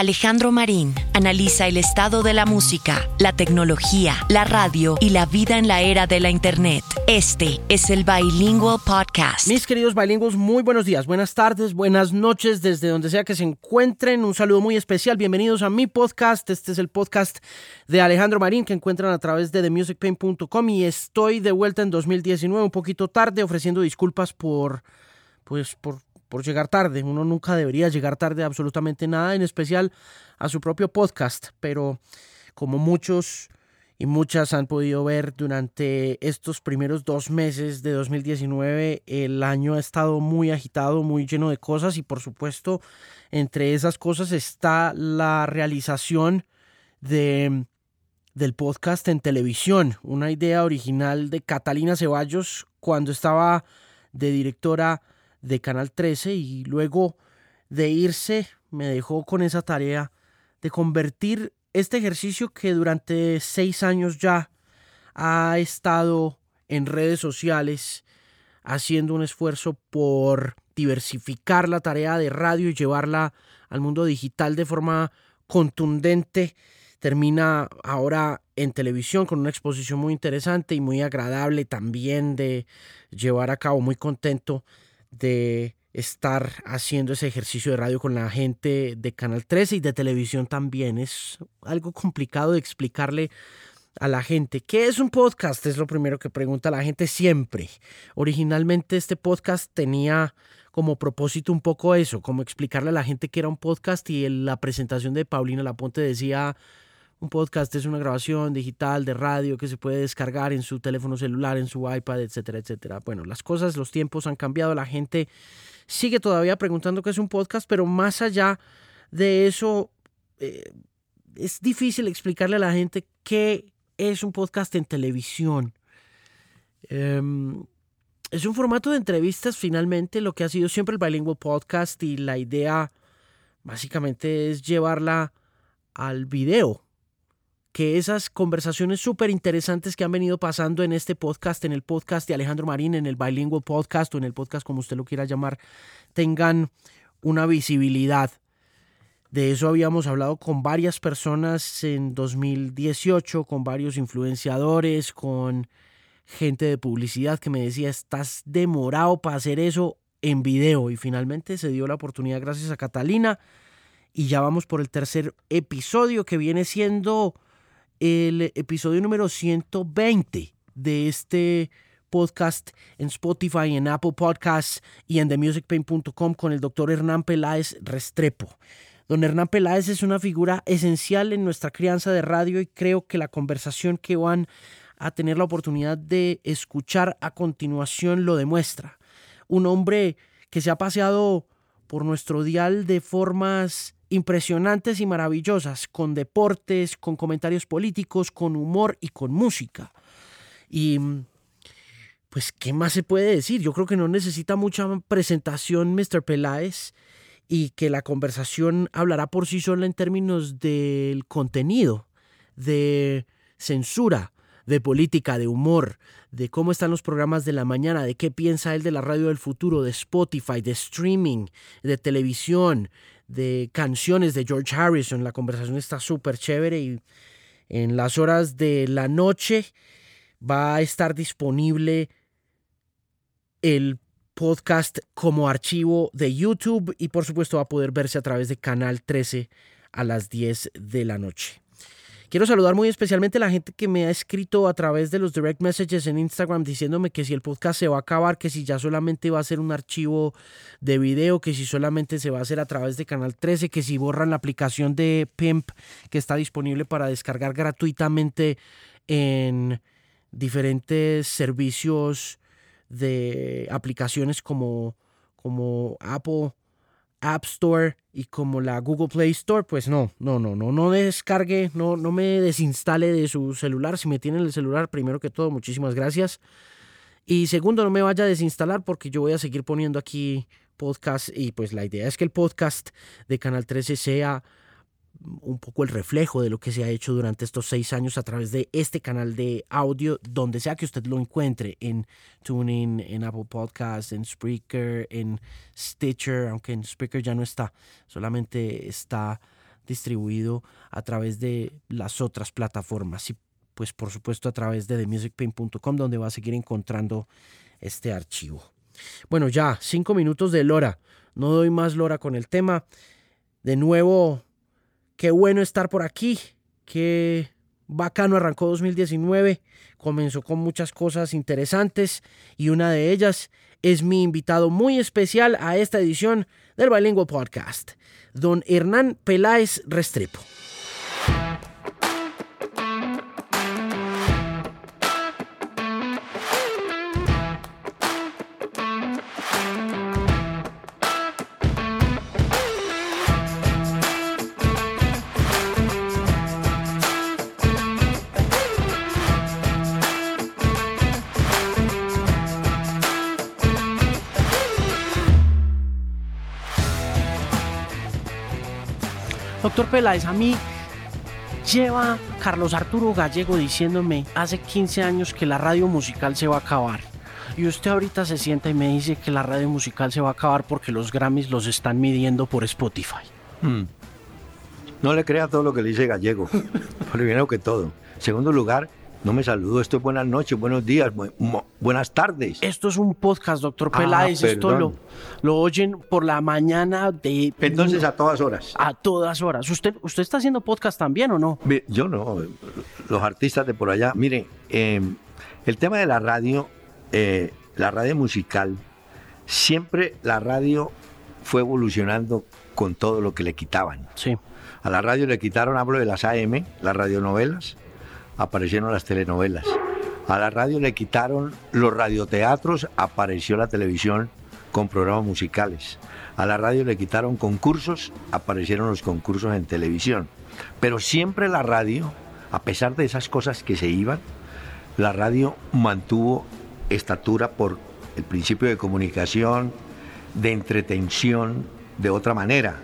Alejandro Marín analiza el estado de la música, la tecnología, la radio y la vida en la era de la Internet. Este es el Bilingual Podcast. Mis queridos bilingües, muy buenos días, buenas tardes, buenas noches, desde donde sea que se encuentren. Un saludo muy especial. Bienvenidos a mi podcast. Este es el podcast de Alejandro Marín que encuentran a través de themusicpain.com y estoy de vuelta en 2019, un poquito tarde, ofreciendo disculpas por, pues, por por llegar tarde. Uno nunca debería llegar tarde a absolutamente nada, en especial a su propio podcast. Pero como muchos y muchas han podido ver durante estos primeros dos meses de 2019, el año ha estado muy agitado, muy lleno de cosas y por supuesto entre esas cosas está la realización de del podcast en televisión, una idea original de Catalina Ceballos cuando estaba de directora de Canal 13 y luego de irse me dejó con esa tarea de convertir este ejercicio que durante seis años ya ha estado en redes sociales haciendo un esfuerzo por diversificar la tarea de radio y llevarla al mundo digital de forma contundente. Termina ahora en televisión con una exposición muy interesante y muy agradable también de llevar a cabo, muy contento de estar haciendo ese ejercicio de radio con la gente de Canal 13 y de televisión también. Es algo complicado de explicarle a la gente. ¿Qué es un podcast? Es lo primero que pregunta la gente siempre. Originalmente este podcast tenía como propósito un poco eso, como explicarle a la gente que era un podcast y la presentación de Paulina Laponte decía un podcast es una grabación digital de radio que se puede descargar en su teléfono celular, en su iPad, etcétera, etcétera. Bueno, las cosas, los tiempos han cambiado, la gente sigue todavía preguntando qué es un podcast, pero más allá de eso, eh, es difícil explicarle a la gente qué es un podcast en televisión. Em, es un formato de entrevistas finalmente, lo que ha sido siempre el Bilingual Podcast y la idea básicamente es llevarla al video que esas conversaciones súper interesantes que han venido pasando en este podcast, en el podcast de Alejandro Marín, en el Bilingual Podcast o en el podcast como usted lo quiera llamar, tengan una visibilidad. De eso habíamos hablado con varias personas en 2018, con varios influenciadores, con gente de publicidad que me decía, estás demorado para hacer eso en video. Y finalmente se dio la oportunidad gracias a Catalina. Y ya vamos por el tercer episodio que viene siendo el episodio número 120 de este podcast en Spotify, en Apple Podcasts y en TheMusicPain.com con el doctor Hernán Peláez Restrepo. Don Hernán Peláez es una figura esencial en nuestra crianza de radio y creo que la conversación que van a tener la oportunidad de escuchar a continuación lo demuestra. Un hombre que se ha paseado por nuestro dial de formas impresionantes y maravillosas, con deportes, con comentarios políticos, con humor y con música. Y pues, ¿qué más se puede decir? Yo creo que no necesita mucha presentación Mr. Peláez y que la conversación hablará por sí sola en términos del contenido, de censura, de política, de humor, de cómo están los programas de la mañana, de qué piensa él de la radio del futuro, de Spotify, de streaming, de televisión, de canciones de George Harrison. La conversación está súper chévere y en las horas de la noche va a estar disponible el podcast como archivo de YouTube y por supuesto va a poder verse a través de Canal 13 a las 10 de la noche. Quiero saludar muy especialmente a la gente que me ha escrito a través de los direct messages en Instagram diciéndome que si el podcast se va a acabar, que si ya solamente va a ser un archivo de video, que si solamente se va a hacer a través de Canal 13, que si borran la aplicación de Pimp que está disponible para descargar gratuitamente en diferentes servicios de aplicaciones como, como Apple App Store y como la Google Play Store, pues no, no, no, no, no descargue, no, no me desinstale de su celular. Si me tienen el celular, primero que todo, muchísimas gracias. Y segundo, no me vaya a desinstalar porque yo voy a seguir poniendo aquí podcast y pues la idea es que el podcast de Canal 13 sea un poco el reflejo de lo que se ha hecho durante estos seis años a través de este canal de audio, donde sea que usted lo encuentre, en Tuning, en Apple Podcasts, en Spreaker, en Stitcher, aunque en Spreaker ya no está, solamente está distribuido a través de las otras plataformas y pues por supuesto a través de themusicpain.com donde va a seguir encontrando este archivo. Bueno, ya, cinco minutos de Lora. No doy más Lora con el tema. De nuevo, qué bueno estar por aquí. Qué bacano arrancó 2019. Comenzó con muchas cosas interesantes y una de ellas es mi invitado muy especial a esta edición del Bilingual Podcast, don Hernán Peláez Restrepo. Doctor Peláez, a mí lleva Carlos Arturo Gallego diciéndome hace 15 años que la radio musical se va a acabar. Y usted ahorita se sienta y me dice que la radio musical se va a acabar porque los Grammys los están midiendo por Spotify. Hmm. No le crea todo lo que le dice Gallego. Primero que todo. Segundo lugar, no me saludo, esto es buenas noches, buenos días, buenas tardes. Esto es un podcast, doctor ah, Peláez, esto lo, lo, oyen por la mañana de... Entonces a todas horas. A todas horas. ¿Usted, usted está haciendo podcast también o no? Yo no, los artistas de por allá. Mire, em, el tema de la radio, eh, la radio musical, siempre la radio fue evolucionando con todo lo que le quitaban. Sí. A la radio le quitaron, hablo de las AM, las radionovelas, aparecieron las telenovelas. A la radio le quitaron los radioteatros, apareció la televisión con programas musicales. A la radio le quitaron concursos, aparecieron los concursos en televisión. Pero siempre la radio, a pesar de esas cosas que se iban, la radio mantuvo estatura por el principio de comunicación, de entretención, de otra manera.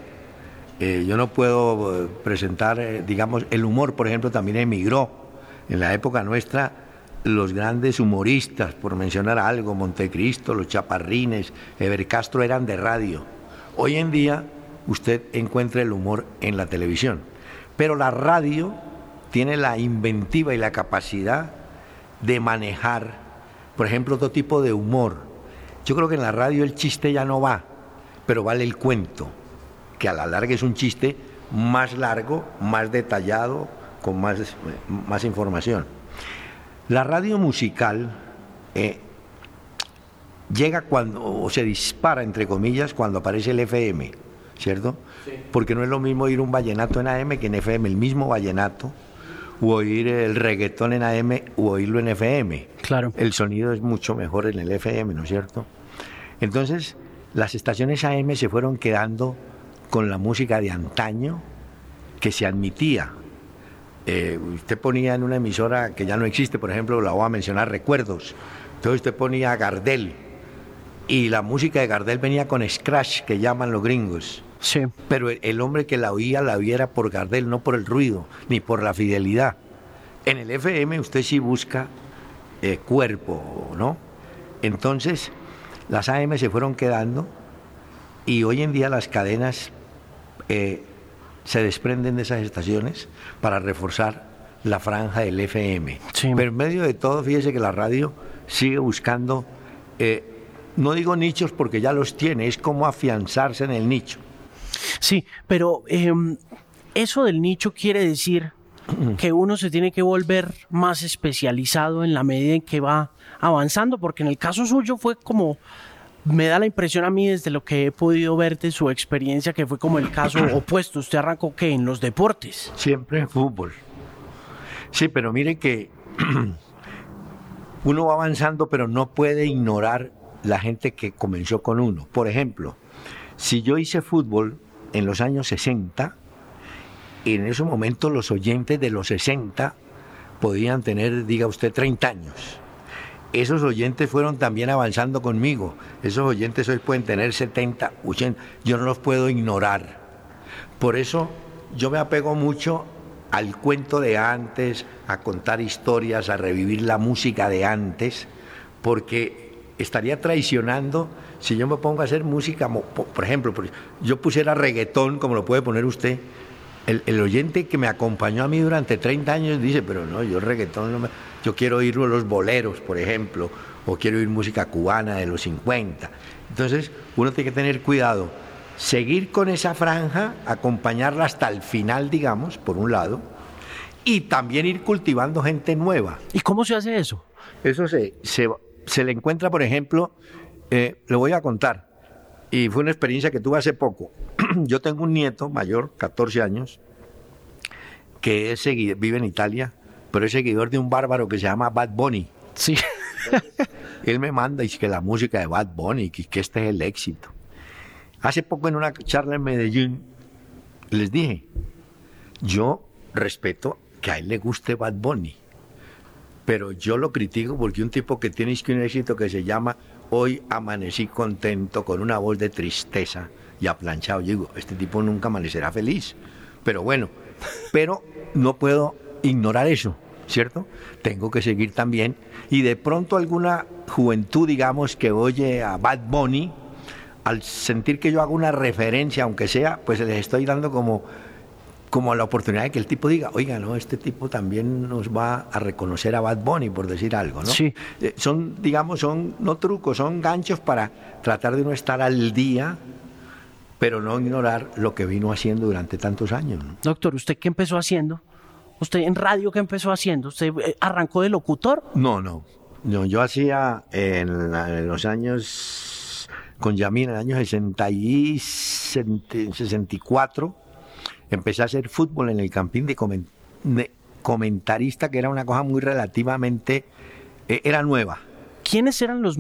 Eh, yo no puedo eh, presentar, eh, digamos, el humor, por ejemplo, también emigró en la época nuestra, los grandes humoristas, por mencionar algo, Montecristo, los Chaparrines, Ever Castro eran de radio. Hoy en día usted encuentra el humor en la televisión, pero la radio tiene la inventiva y la capacidad de manejar, por ejemplo, otro tipo de humor. Yo creo que en la radio el chiste ya no va, pero vale el cuento, que a la larga es un chiste más largo, más detallado, con más, más información. La radio musical eh, llega cuando, o se dispara, entre comillas, cuando aparece el FM, ¿cierto? Porque no es lo mismo oír un vallenato en AM que en FM, el mismo vallenato, o oír el reggaetón en AM o oírlo en FM. Claro. El sonido es mucho mejor en el FM, ¿no es cierto? Entonces, las estaciones AM se fueron quedando con la música de antaño que se admitía eh, usted ponía en una emisora que ya no existe, por ejemplo, la voy a mencionar, Recuerdos. Entonces usted ponía Gardel y la música de Gardel venía con scratch, que llaman los gringos. Sí. Pero el, hombre que la oía, la oía por Gardel, no por el ruido, ni por la fidelidad. En el FM usted sí busca eh, cuerpo, ¿no? Entonces, las AM se fueron quedando y hoy en día las cadenas eh, se desprenden de esas estaciones para reforzar la franja del FM. Pero en medio de todo, fíjese que la radio sigue buscando, eh, no digo nichos porque ya los tiene, es como afianzarse en el nicho. Sí, pero em, eso del nicho quiere decir que uno se tiene que volver más especializado en la medida en que va avanzando, porque en el caso suyo fue como me da la impresión a mí desde lo que he podido ver de su experiencia que fue como el caso opuesto. Usted arrancó que en los deportes. Siempre en fútbol. Sí, pero mire que uno va avanzando, pero no puede ignorar la gente que comenzó con uno. Por ejemplo, si yo hice fútbol en los años 60, en ese momento los oyentes de los 60 podían tener, diga usted, 30 años esos oyentes fueron también avanzando conmigo. Esos oyentes hoy pueden tener 70, 80. Yo no los puedo ignorar. Por eso yo me apego mucho al cuento de antes, a contar historias, a revivir la música de antes, porque estaría traicionando si yo me pongo a hacer música, por ejemplo, yo pusiera reggaetón, como lo puede poner usted, el, oyente que me acompañó a mí durante 30 años dice, pero no, yo reggaetón no me... Yo quiero oír los boleros, por ejemplo, o quiero oír música cubana de los 50. Entonces, uno tiene que tener cuidado. Seguir con esa franja, acompañarla hasta el final, digamos, por un lado, y también ir cultivando gente nueva. ¿Y cómo se hace eso? Eso se, se, le encuentra, por ejemplo, eh, le voy a contar, y fue una experiencia que tuve hace poco. Yo tengo un nieto mayor, 14 años, que es vive en Italia, pero es seguidor de un bárbaro que se llama Bad Bunny. Sí. Él me manda y dice que la música de Bad Bunny, que, que este es el éxito. Hace poco en una charla en Medellín les dije, yo respeto que a él le guste Bad Bunny, pero yo lo critico porque un tipo que tiene un éxito que se llama Hoy amanecí contento con una voz de tristeza y aplanchado. Yo digo, este tipo nunca amanecerá feliz. Pero bueno, pero no puedo ignorar eso, ¿cierto? Tengo que seguir también. Y de pronto alguna juventud, digamos, que oye a Bad Bunny, al sentir que yo hago una referencia, aunque sea, pues les estoy dando como como la oportunidad de que el tipo diga, oiga, no, este tipo también nos va a reconocer a Bad Bunny, por decir algo, ¿no? Sí. Eh, son, digamos, son no trucos, son ganchos para tratar de no estar al día, pero no ignorar lo que vino haciendo durante tantos años. Doctor, ¿usted qué empezó haciendo? ¿Usted en radio qué empezó haciendo? ¿Usted eh, arrancó de locutor? No, no. no yo hacía en, los años, con Yamina, en el año 60 y 64, empecé a hacer fútbol en el campín de, comentarista, que era una cosa muy relativamente, eh, era nueva. ¿Quiénes eran los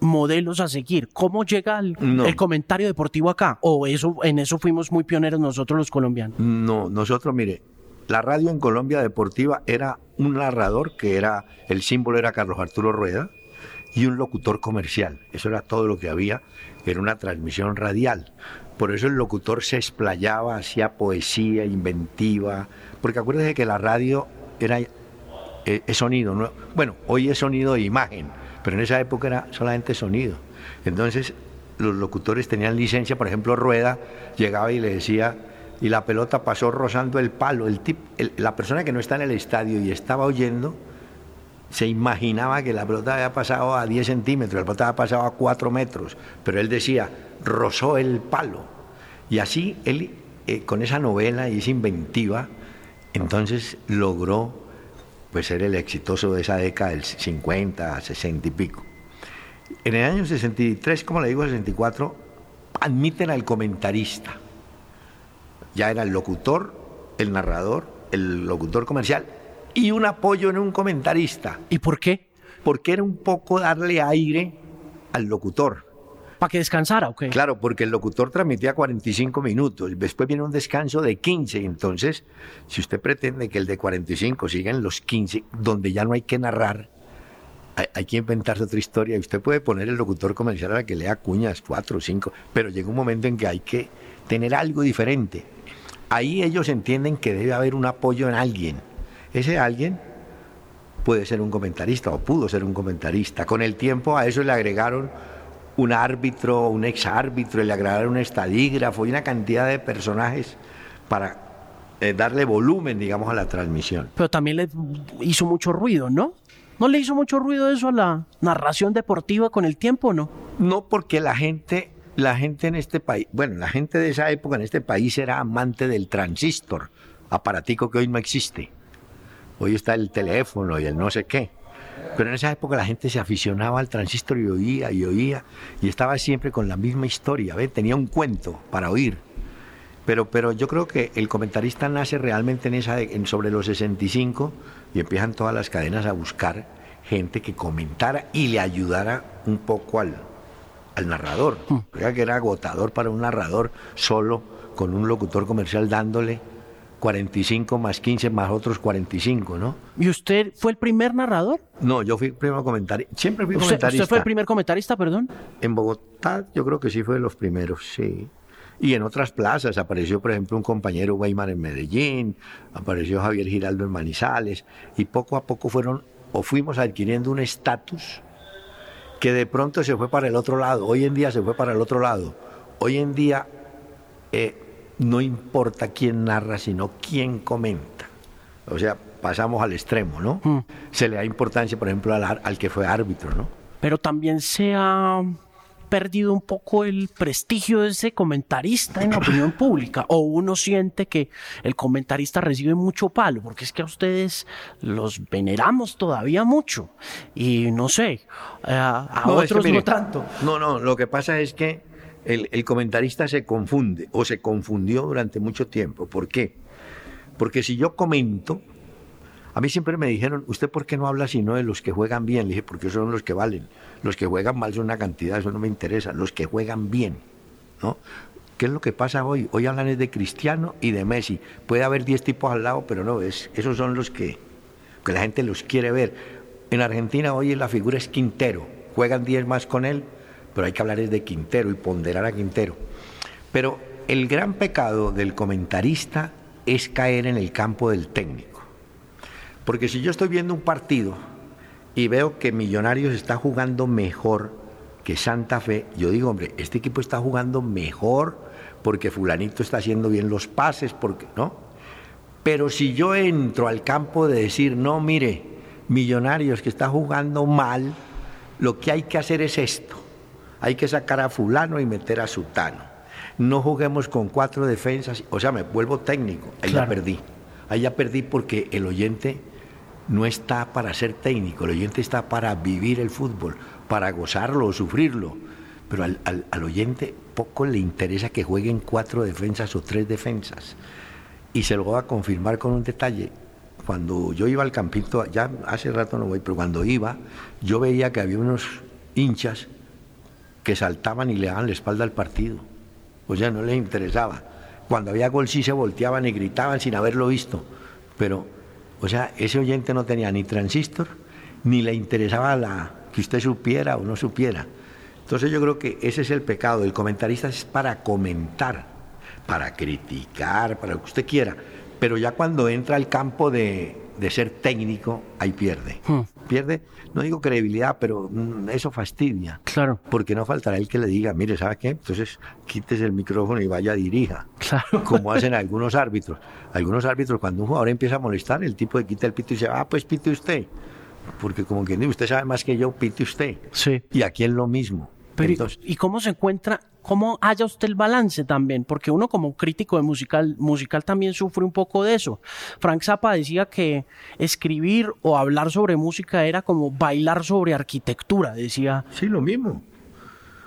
modelos a seguir? ¿Cómo llega el, comentario deportivo acá? ¿O eso, en eso fuimos muy pioneros nosotros los colombianos? No, nosotros, mire, la radio en Colombia deportiva era un narrador que era, el símbolo era Carlos Arturo Rueda, y un locutor comercial. Eso era todo lo que había, era una transmisión radial. Por eso el locutor se explayaba, hacía poesía, inventiva, porque acuérdense que la radio era eh, es sonido, ¿no? bueno, hoy es sonido e imagen, pero en esa época era solamente sonido. Entonces los locutores tenían licencia, por ejemplo, Rueda llegaba y le decía, y la pelota pasó rozando el palo, el tip, la persona que no está en el estadio y estaba oyendo, se imaginaba que la pelota había pasado a 10 centímetros, la pelota había pasado a 4 metros, pero él decía, rozó el palo. Y así él, eh, con esa novela y esa inventiva, entonces logró pues, ser el exitoso de esa década del 50, 60 y pico. En el año 63, como le digo, 64, admiten al comentarista. Ya era el locutor, el narrador, el locutor comercial y un apoyo en un comentarista. ¿Y por qué? Porque era un poco darle aire al locutor para que descansara, ¿ok? Claro, porque el locutor transmitía 45 minutos, después viene un descanso de 15, entonces, si usted pretende que el de 45 siga en los 15, donde ya no hay que narrar, hay, que inventarse otra historia, y usted puede poner el locutor comercial a que lea cuñas, 4 o 5, pero llega un momento en que hay que tener algo diferente. Ahí ellos entienden que debe haber un apoyo en alguien. Ese alguien puede ser un comentarista o pudo ser un comentarista. Con el tiempo a eso le agregaron un árbitro, un exárbitro, le agradaron un estadígrafo y una cantidad de personajes para eh, darle volumen, digamos, a la transmisión. Pero también le hizo mucho ruido, ¿no? ¿No le hizo mucho ruido eso a la narración deportiva con el tiempo, no? No, porque la gente, la gente en este país, bueno, la gente de esa época en este país era amante del transistor, aparatico que hoy no existe. Hoy está el teléfono y el no sé qué. Pero en esa época la gente se aficionaba al transistor y oía y oía y estaba siempre con la misma historia, tenía un cuento para oír. Pero, pero yo creo que el comentarista nace realmente en esa, en sobre los 65 y empiezan todas las cadenas a buscar gente que comentara y le ayudara un poco al, al narrador. Mm. que era agotador para un narrador solo con un locutor comercial dándole 45 más 15 más otros 45, ¿no? ¿Y usted fue el primer narrador? No, yo fui el primer comentarista. Siempre fui comentarista. ¿Usted fue el primer comentarista, perdón? En Bogotá yo creo que sí fue de los primeros, sí. Y en otras plazas apareció, por ejemplo, un compañero Weimar en Medellín, apareció Javier Giraldo en Manizales, y poco a poco fueron o fuimos adquiriendo un estatus que de pronto se fue para el otro lado. Hoy en día se fue para el otro lado. Hoy en día eh, no importa quién narra, sino quién comenta. O sea, pasamos al extremo, ¿no? Mm. Se le da importancia, por ejemplo, al, al que fue árbitro, ¿no? Pero también se ha perdido un poco el prestigio de ese comentarista en la opinión pública. O uno siente que el comentarista recibe mucho palo, porque es que a ustedes los veneramos todavía mucho. Y no sé, a, a No, es que otros mire, no tanto. No, no, lo que pasa es que el, comentarista se confunde o se confundió durante mucho tiempo. ¿Por qué? Porque si yo comento, a mí siempre me dijeron, ¿usted por qué no habla sino de los que juegan bien? Le dije, porque son los que valen. Los que juegan mal son una cantidad, eso no me interesa. Los que juegan bien, ¿no? ¿Qué es lo que pasa hoy? Hoy hablan es de Cristiano y de Messi. Puede haber 10 tipos al lado, pero no, es, esos son los que, que la gente los quiere ver. En Argentina hoy la figura es Quintero. Juegan 10 más con él, pero hay que hablar es de Quintero y ponderar a Quintero. Pero el gran pecado del comentarista es caer en el campo del técnico. Porque si yo estoy viendo un partido y veo que Millonarios está jugando mejor que Santa Fe, yo digo, hombre, este equipo está jugando mejor porque fulanito está haciendo bien los pases, porque no. Pero si yo entro al campo de decir, no, mire, Millonarios que está jugando mal, lo que hay que hacer es esto. Hay que sacar a fulano y meter a sutano. No juguemos con cuatro defensas, o sea, me vuelvo técnico, ahí Claro. ya perdí. Ahí ya perdí porque el oyente no está para ser técnico, el oyente está para vivir el fútbol, para gozarlo o sufrirlo. Pero al, al- al oyente poco le interesa que jueguen cuatro defensas o tres defensas. Y se lo voy a confirmar con un detalle. Cuando yo iba al campito, ya hace rato no voy, pero cuando iba, yo veía que había unos hinchas que saltaban y le daban la espalda al partido. O sea, no les interesaba. Cuando había gol sí se volteaban y gritaban sin haberlo visto. Pero, o sea, ese oyente no tenía ni transistor, ni le interesaba la, que usted supiera o no supiera. Entonces yo creo que ese es el pecado. El comentarista es para comentar, para criticar, para lo que usted quiera. Pero ya cuando entra al campo de, de ser técnico, ahí pierde. Hmm. Pierde, no digo credibilidad, pero mm, eso fastidia. Claro, Porque no faltará el que le diga, mire, ¿sabe qué? Entonces quítese el micrófono y vaya, dirija. claro. Como hacen algunos árbitros. Algunos árbitros, cuando un jugador empieza a molestar, el tipo le quita el pito y dice, ah, pues pite usted. Porque como quien dice, usted sabe más que yo, pite usted. Sí. Y aquí es lo mismo. Pero, ¿y- Entonces, ¿y cómo se encuentra, cómo haya usted el balance también? Porque uno como crítico de musical, musical también sufre un poco de eso. Frank Zappa decía que escribir o hablar sobre música era como bailar sobre arquitectura, decía. sí, lo mismo.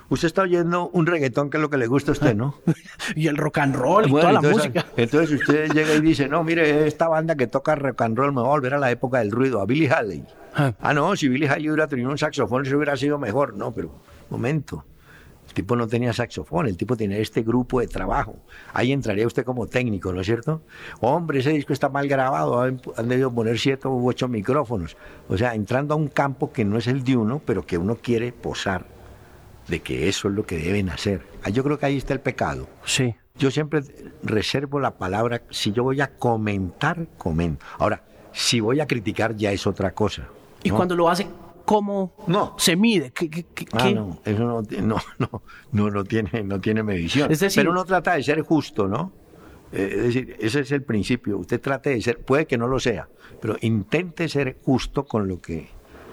Usted está oyendo un reggaetón que es lo que le gusta a usted, ¿no? Y el rock and roll y toda la música. entonces usted llega y dice, no, mire, esta banda que toca rock and roll me va a volver a la época del ruido, a Billy Haley. Ah. Ah, no, si Billy Haley hubiera tenido un saxofón, eso hubiera sido mejor. No, pero, momento. El tipo no tenía saxofón, el tipo tenía este grupo de trabajo. Ahí entraría usted como técnico, ¿no es cierto? Hombre, ese disco está mal grabado, han, han debido poner siete u ocho micrófonos. O sea, entrando a un campo que no es el de uno, pero que uno quiere posar de que eso es lo que deben hacer. Ah, Yo creo que ahí está el pecado. Sí. Yo siempre reservo la palabra, si yo voy a comentar, comento. Ahora, si voy a criticar ya es otra cosa. Y cuando lo hace, ¿cómo No. se mide? ¿Qué, qué- qué- Ah, no, eso no, no, no, no, no tiene, no tiene medición. Es decir- Pero uno trata de ser justo, ¿no? Eh, es decir, ese es el principio. Usted trate de ser, puede que no lo sea, pero intente ser justo con lo que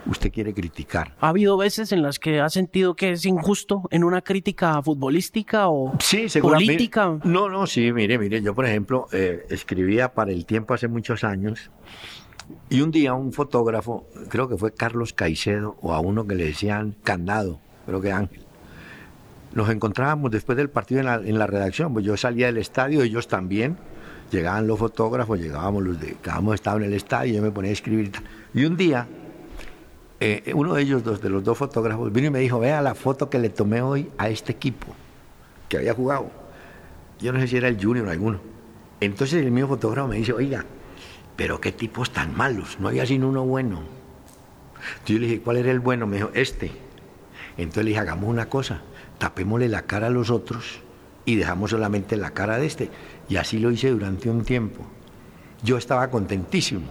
usted quiere criticar. ¿Ha habido veces en las que ha sentido que es injusto en una crítica futbolística o Sí, política? No, no, sí, mire, mire, yo por ejemplo eh, escribía para el tiempo hace muchos años y un día un fotógrafo, creo que fue Carlos Caicedo o a uno que le decían Candado, creo que Ángel, nos encontrábamos después del partido en la, en la redacción, pues yo salía del estadio, ellos también, llegaban los fotógrafos, llegábamos los de, estaba en el estadio, yo me ponía a escribir y tal. Y un día eh, uno de ellos, dos, de los dos fotógrafos, vino y me dijo, vea la foto que le tomé hoy a este equipo que había jugado. Yo no sé si era el Junior o alguno. Entonces el mío fotógrafo me dice, oiga, pero qué tipos tan malos, no había sino uno bueno. Entonces yo le dije, ¿cuál era el bueno? Me dijo, este. Entonces le dije, hagamos una cosa, tapémosle la cara a los otros y dejamos solamente la cara de este. Y así lo hice durante un tiempo. Yo estaba contentísimo,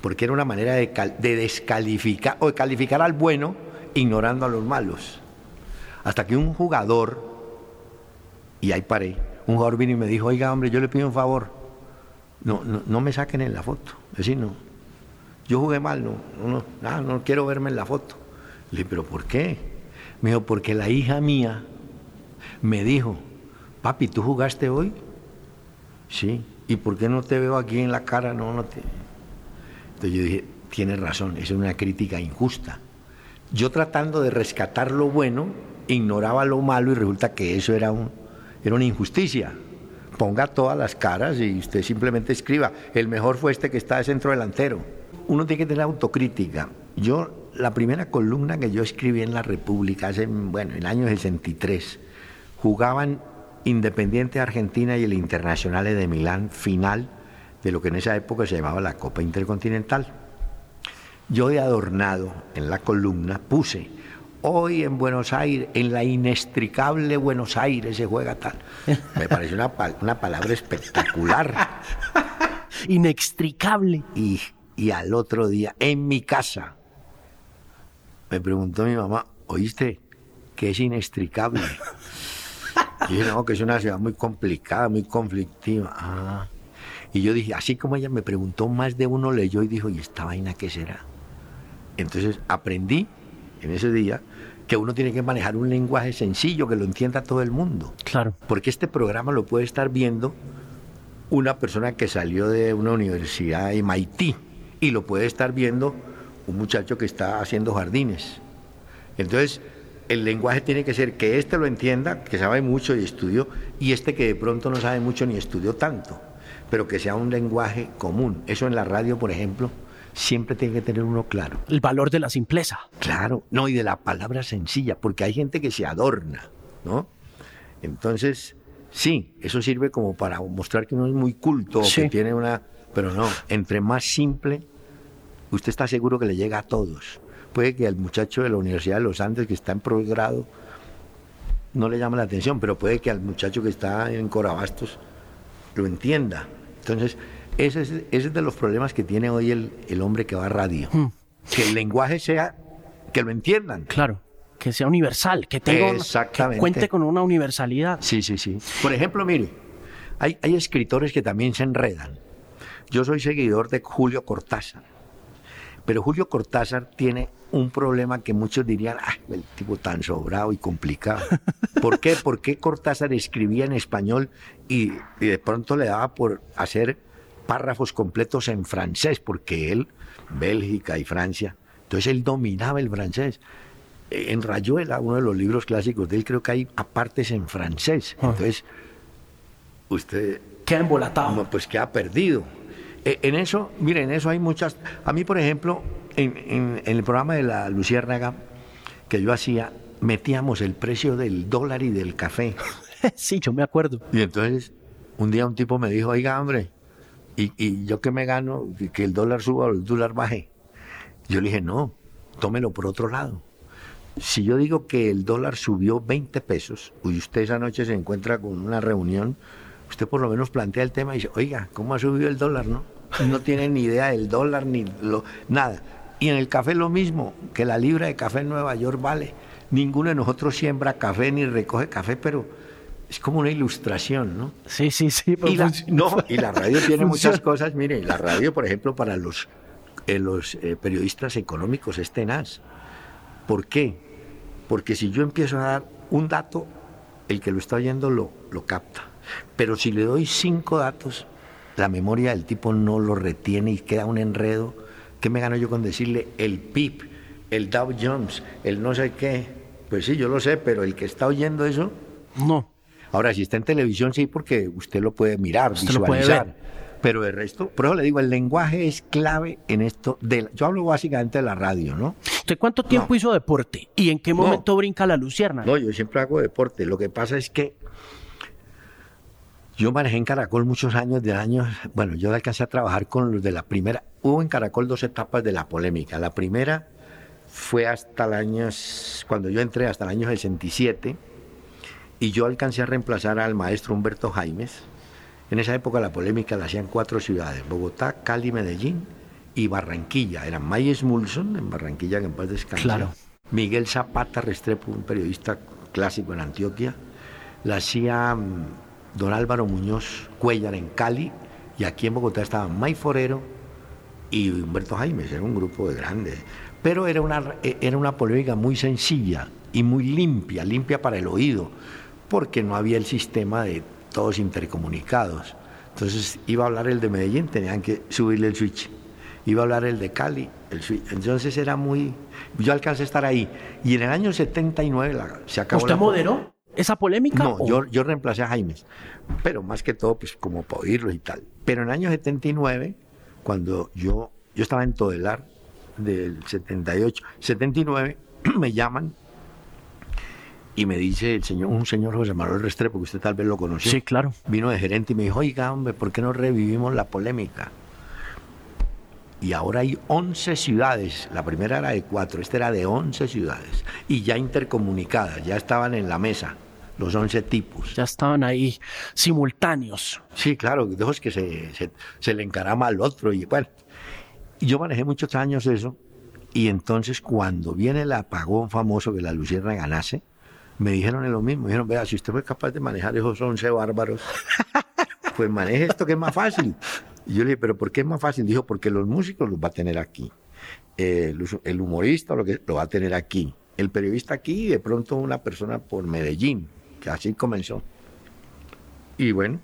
porque era una manera de, de descalificar o de calificar al bueno ignorando a los malos. Hasta que un jugador, y ahí paré, un jugador vino y me dijo, oiga, hombre, yo le pido un favor. No, no, no me saquen en la foto. Decir, no. Yo jugué mal, no, no, no, no quiero verme en la foto. Le dije, ¿pero por qué? Me dijo, porque la hija mía me dijo, papi, ¿tú jugaste hoy? Sí. ¿Y por qué no te veo aquí en la cara? No, no te... Entonces yo dije, tienes razón, es una crítica injusta. Yo tratando de rescatar lo bueno, ignoraba lo malo y resulta que eso era, un, era una injusticia. Ponga todas las caras y usted simplemente escriba, el mejor fue este que está de centro delantero. Uno tiene que tener autocrítica. Yo, la primera columna que yo escribí en La República, hace, bueno, en el año 63, jugaban Independiente Argentina y el Internacional de Milán, final de lo que en esa época se llamaba la Copa Intercontinental. Yo de adornado en la columna puse, hoy en Buenos Aires, en la inextricable Buenos Aires se juega tal. Me pareció una, una palabra espectacular. Inextricable. Y, y al otro día, en mi casa, me preguntó mi mamá, ¿oíste? que es inextricable? Y dije, no, que es una ciudad muy complicada, muy conflictiva. Ah. Y yo dije, así como ella me preguntó, más de uno leyó y dijo, ¿y esta vaina qué será? Entonces aprendí en ese día que uno tiene que manejar un lenguaje sencillo que lo entienda todo el mundo. Claro. Porque este programa lo puede estar viendo una persona que salió de una universidad MIT y lo puede estar viendo un muchacho que está haciendo jardines. Entonces, el lenguaje tiene que ser que este lo entienda, que sabe mucho y estudió, y este que de pronto no sabe mucho ni estudió tanto, pero que sea un lenguaje común. Eso en la radio, por ejemplo, siempre tiene que tener uno claro. El valor de la simpleza. Claro, no, y de la palabra sencilla, porque hay gente que se adorna, ¿no? Entonces, sí, eso sirve como para mostrar que uno es muy culto, o que tiene una... Pero no, entre más simple, usted está seguro que le llega a todos puede que al muchacho de la Universidad de los Andes que está en posgrado no le llame la atención, pero puede que al muchacho que está en Corabastos lo entienda. Entonces, ese es, ese es de los problemas que tiene hoy el, el hombre que va a radio. Hmm. Que el lenguaje sea, que lo entiendan. Claro, que sea universal, que tenga una- que Exactamente. cuente con una universalidad. Sí, sí, sí. Por ejemplo, mire, hay, hay escritores que también se enredan. Yo soy seguidor de Julio Cortázar, pero Julio Cortázar tiene un problema que muchos dirían, ah, el tipo tan sobrado y complicado. ¿Por qué? ¿Por qué Cortázar escribía en español y, y de pronto le daba por hacer párrafos completos en francés? Porque él, Bélgica y Francia, entonces él dominaba el francés. Eh, En Rayuela, uno de los libros clásicos de él, creo que hay apartes en francés. Ah. Entonces, usted Queda embolatado. no, pues queda perdido. Eh, En eso, miren, en eso hay muchas. A mí, por ejemplo, en, en- en el programa de la Luciérnaga que yo hacía, metíamos el precio del dólar y del café. sí, yo me acuerdo. Y entonces, un día un tipo me dijo, oiga, hombre, ¿y, y yo qué me gano? ¿Que- ¿Que el dólar suba o el dólar baje? Yo le dije, no, tómelo por otro lado. Si yo digo que el dólar subió 20 pesos y usted esa noche se encuentra con una reunión, usted por lo menos plantea el tema y dice, oiga, ¿cómo ha subido el dólar, no? No tiene ni idea del dólar ni lo, nada. Y en el café lo mismo, que la libra de café en Nueva York vale. Ninguno de nosotros siembra café ni recoge café, pero es como una ilustración, ¿no? Sí, sí, sí. pero Y la, no, y la radio tiene muchas cosas. Mire, la radio, por ejemplo, para los, eh, los eh, periodistas económicos es tenaz. ¿Por qué? Porque si yo empiezo a dar un dato, el que lo está oyendo lo, lo capta. Pero si le doy cinco datos, la memoria del tipo no lo retiene y queda un enredo. ¿Qué me gano yo con decirle el PIB, el Dow Jones, el no sé qué? Pues sí, yo lo sé, pero el que está oyendo eso No. Ahora, si está en televisión, sí, porque usted lo puede mirar, Usted lo puede visualizar. ver. Pero de resto, por eso le digo, el lenguaje es clave en esto. De, la- yo hablo básicamente de la radio, ¿no? ¿Usted cuánto tiempo No. hizo deporte? ¿Y en qué momento brinca la lucierna? No, yo siempre hago deporte. Lo que pasa es que yo manejé en Caracol muchos años de años. Bueno, yo alcancé a trabajar con los de la primera. Hubo en Caracol dos etapas de la polémica. La primera fue hasta el año, cuando yo entré, hasta el año 67. Y yo alcancé a reemplazar al maestro Humberto Jaimes. En esa época la polémica la hacían cuatro ciudades, Bogotá, Cali, Medellín y Barranquilla. Eran Mayes Mulson en Barranquilla, que en paz descanse. Claro. Miguel Zapata Restrepo, un periodista clásico en Antioquia. La hacía mm, don Álvaro Muñoz Cuellar en Cali y aquí en Bogotá estaban May Forero y Humberto Jaimes, era un grupo de grandes. Pero era una, era una polémica muy sencilla y muy limpia, limpia para el oído, porque no había el sistema de todos intercomunicados. Entonces iba a hablar el de Medellín, tenían que subirle el switch. Iba a hablar el de Cali, el switch. Entonces era muy... Yo alcancé a estar ahí. Y en el año 79 se acabó... ¿Usted moderó esa polémica? No, yo, yo reemplacé a Jaimes. Pero más que todo, pues como para oírlo y tal. Pero en el año 79, cuando yo, yo estaba en Todelar, del 78, 79, me llaman y me dice el señor, un señor José Manuel Restrepo, que usted tal vez lo conoció. Sí, claro. Vino de gerente y me dijo, oiga, hombre, ¿por qué no revivimos la polémica? Y ahora hay 11 ciudades, la primera era de 4, esta era de 11 ciudades, y ya intercomunicadas, ya estaban en la mesa los 11 tipos. Ya estaban ahí simultáneos. Sí, claro, dejos que se, se, se, le encarama al otro. Y bueno, yo manejé muchos años eso, y entonces cuando viene el apagón famoso que la Lucierna ganase, me dijeron lo mismo. Me dijeron, vea, si usted fue capaz de manejar esos 11 bárbaros, pues maneje esto que es más fácil. Y yo le dije, ¿pero por qué es más fácil? Dijo, porque los músicos los va a tener aquí. Eh, el humorista lo, que, lo va a tener aquí. El periodista aquí y de pronto una persona por Medellín, que así comenzó. Y bueno.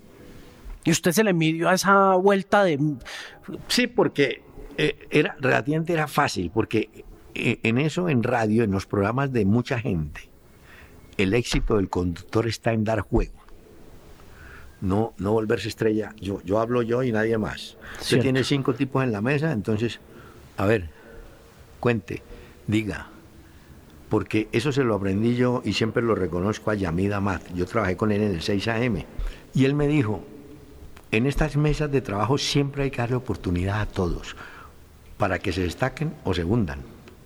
¿Y usted se le midió a esa vuelta de...? Sí, porque eh, era, relativamente era fácil, porque eh, en eso, en radio, en los programas de mucha gente, el éxito del conductor está en dar juego. No, no volverse estrella. Yo, yo hablo yo y nadie más. Usted tiene cinco tipos en la mesa, entonces, a ver, cuente, diga. Porque eso se lo aprendí yo y siempre lo reconozco a Yamid Amat. Yo trabajé con él en el 6 AM. Y él me dijo, en estas mesas de trabajo siempre hay que darle oportunidad a todos para que se destaquen o se hundan.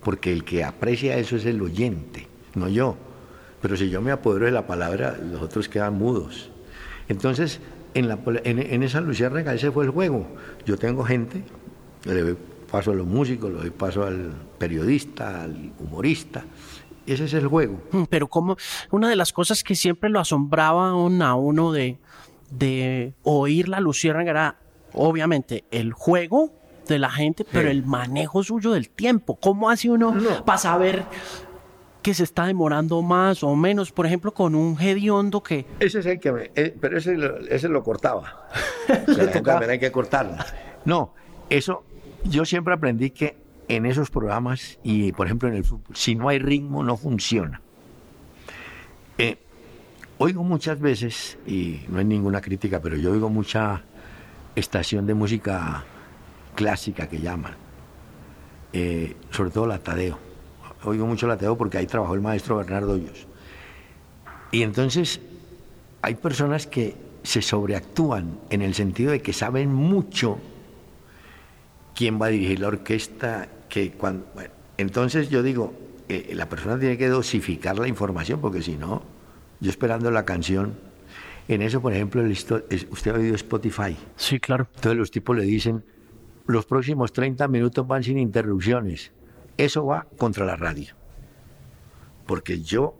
Porque el que aprecia eso es el oyente, no yo. Pero si yo me apodero de la palabra, los otros quedan mudos. Entonces, en, la, en, en esa luciérnaga ese fue el juego. Yo tengo gente, le doy paso a los músicos, le doy paso al periodista, al humorista. Ese es el juego. Pero como una de las cosas que siempre lo asombraba a uno de, de oír la luciérnaga era, obviamente, el juego de la gente, pero el manejo suyo del tiempo. ¿Cómo hace uno No. para saber que se está demorando más o menos? Por ejemplo, con un hediondo que... Ese es el que me, eh, pero ese, lo- ese lo cortaba. La tocaba. también hay que cortarla. No, eso, yo siempre aprendí que en esos programas y por ejemplo en el fútbol, si no hay ritmo no funciona. Eh, oigo muchas veces, y no es ninguna crítica, pero yo oigo mucha estación de música clásica que llaman, eh, sobre todo la Tadeo. Oigo mucho la Tadeo porque ahí trabajó el maestro Bernardo Hoyos. Y entonces hay personas que se sobreactúan en el sentido de que saben mucho quién va a dirigir la orquesta, que cuando, bueno, entonces yo digo, eh, la persona tiene que dosificar la información, porque si no, yo esperando la canción, en eso, por ejemplo, el usted ha oído Spotify, Sí, claro. entonces los tipos le dicen, los próximos 30 minutos van sin interrupciones, eso va contra la radio, porque yo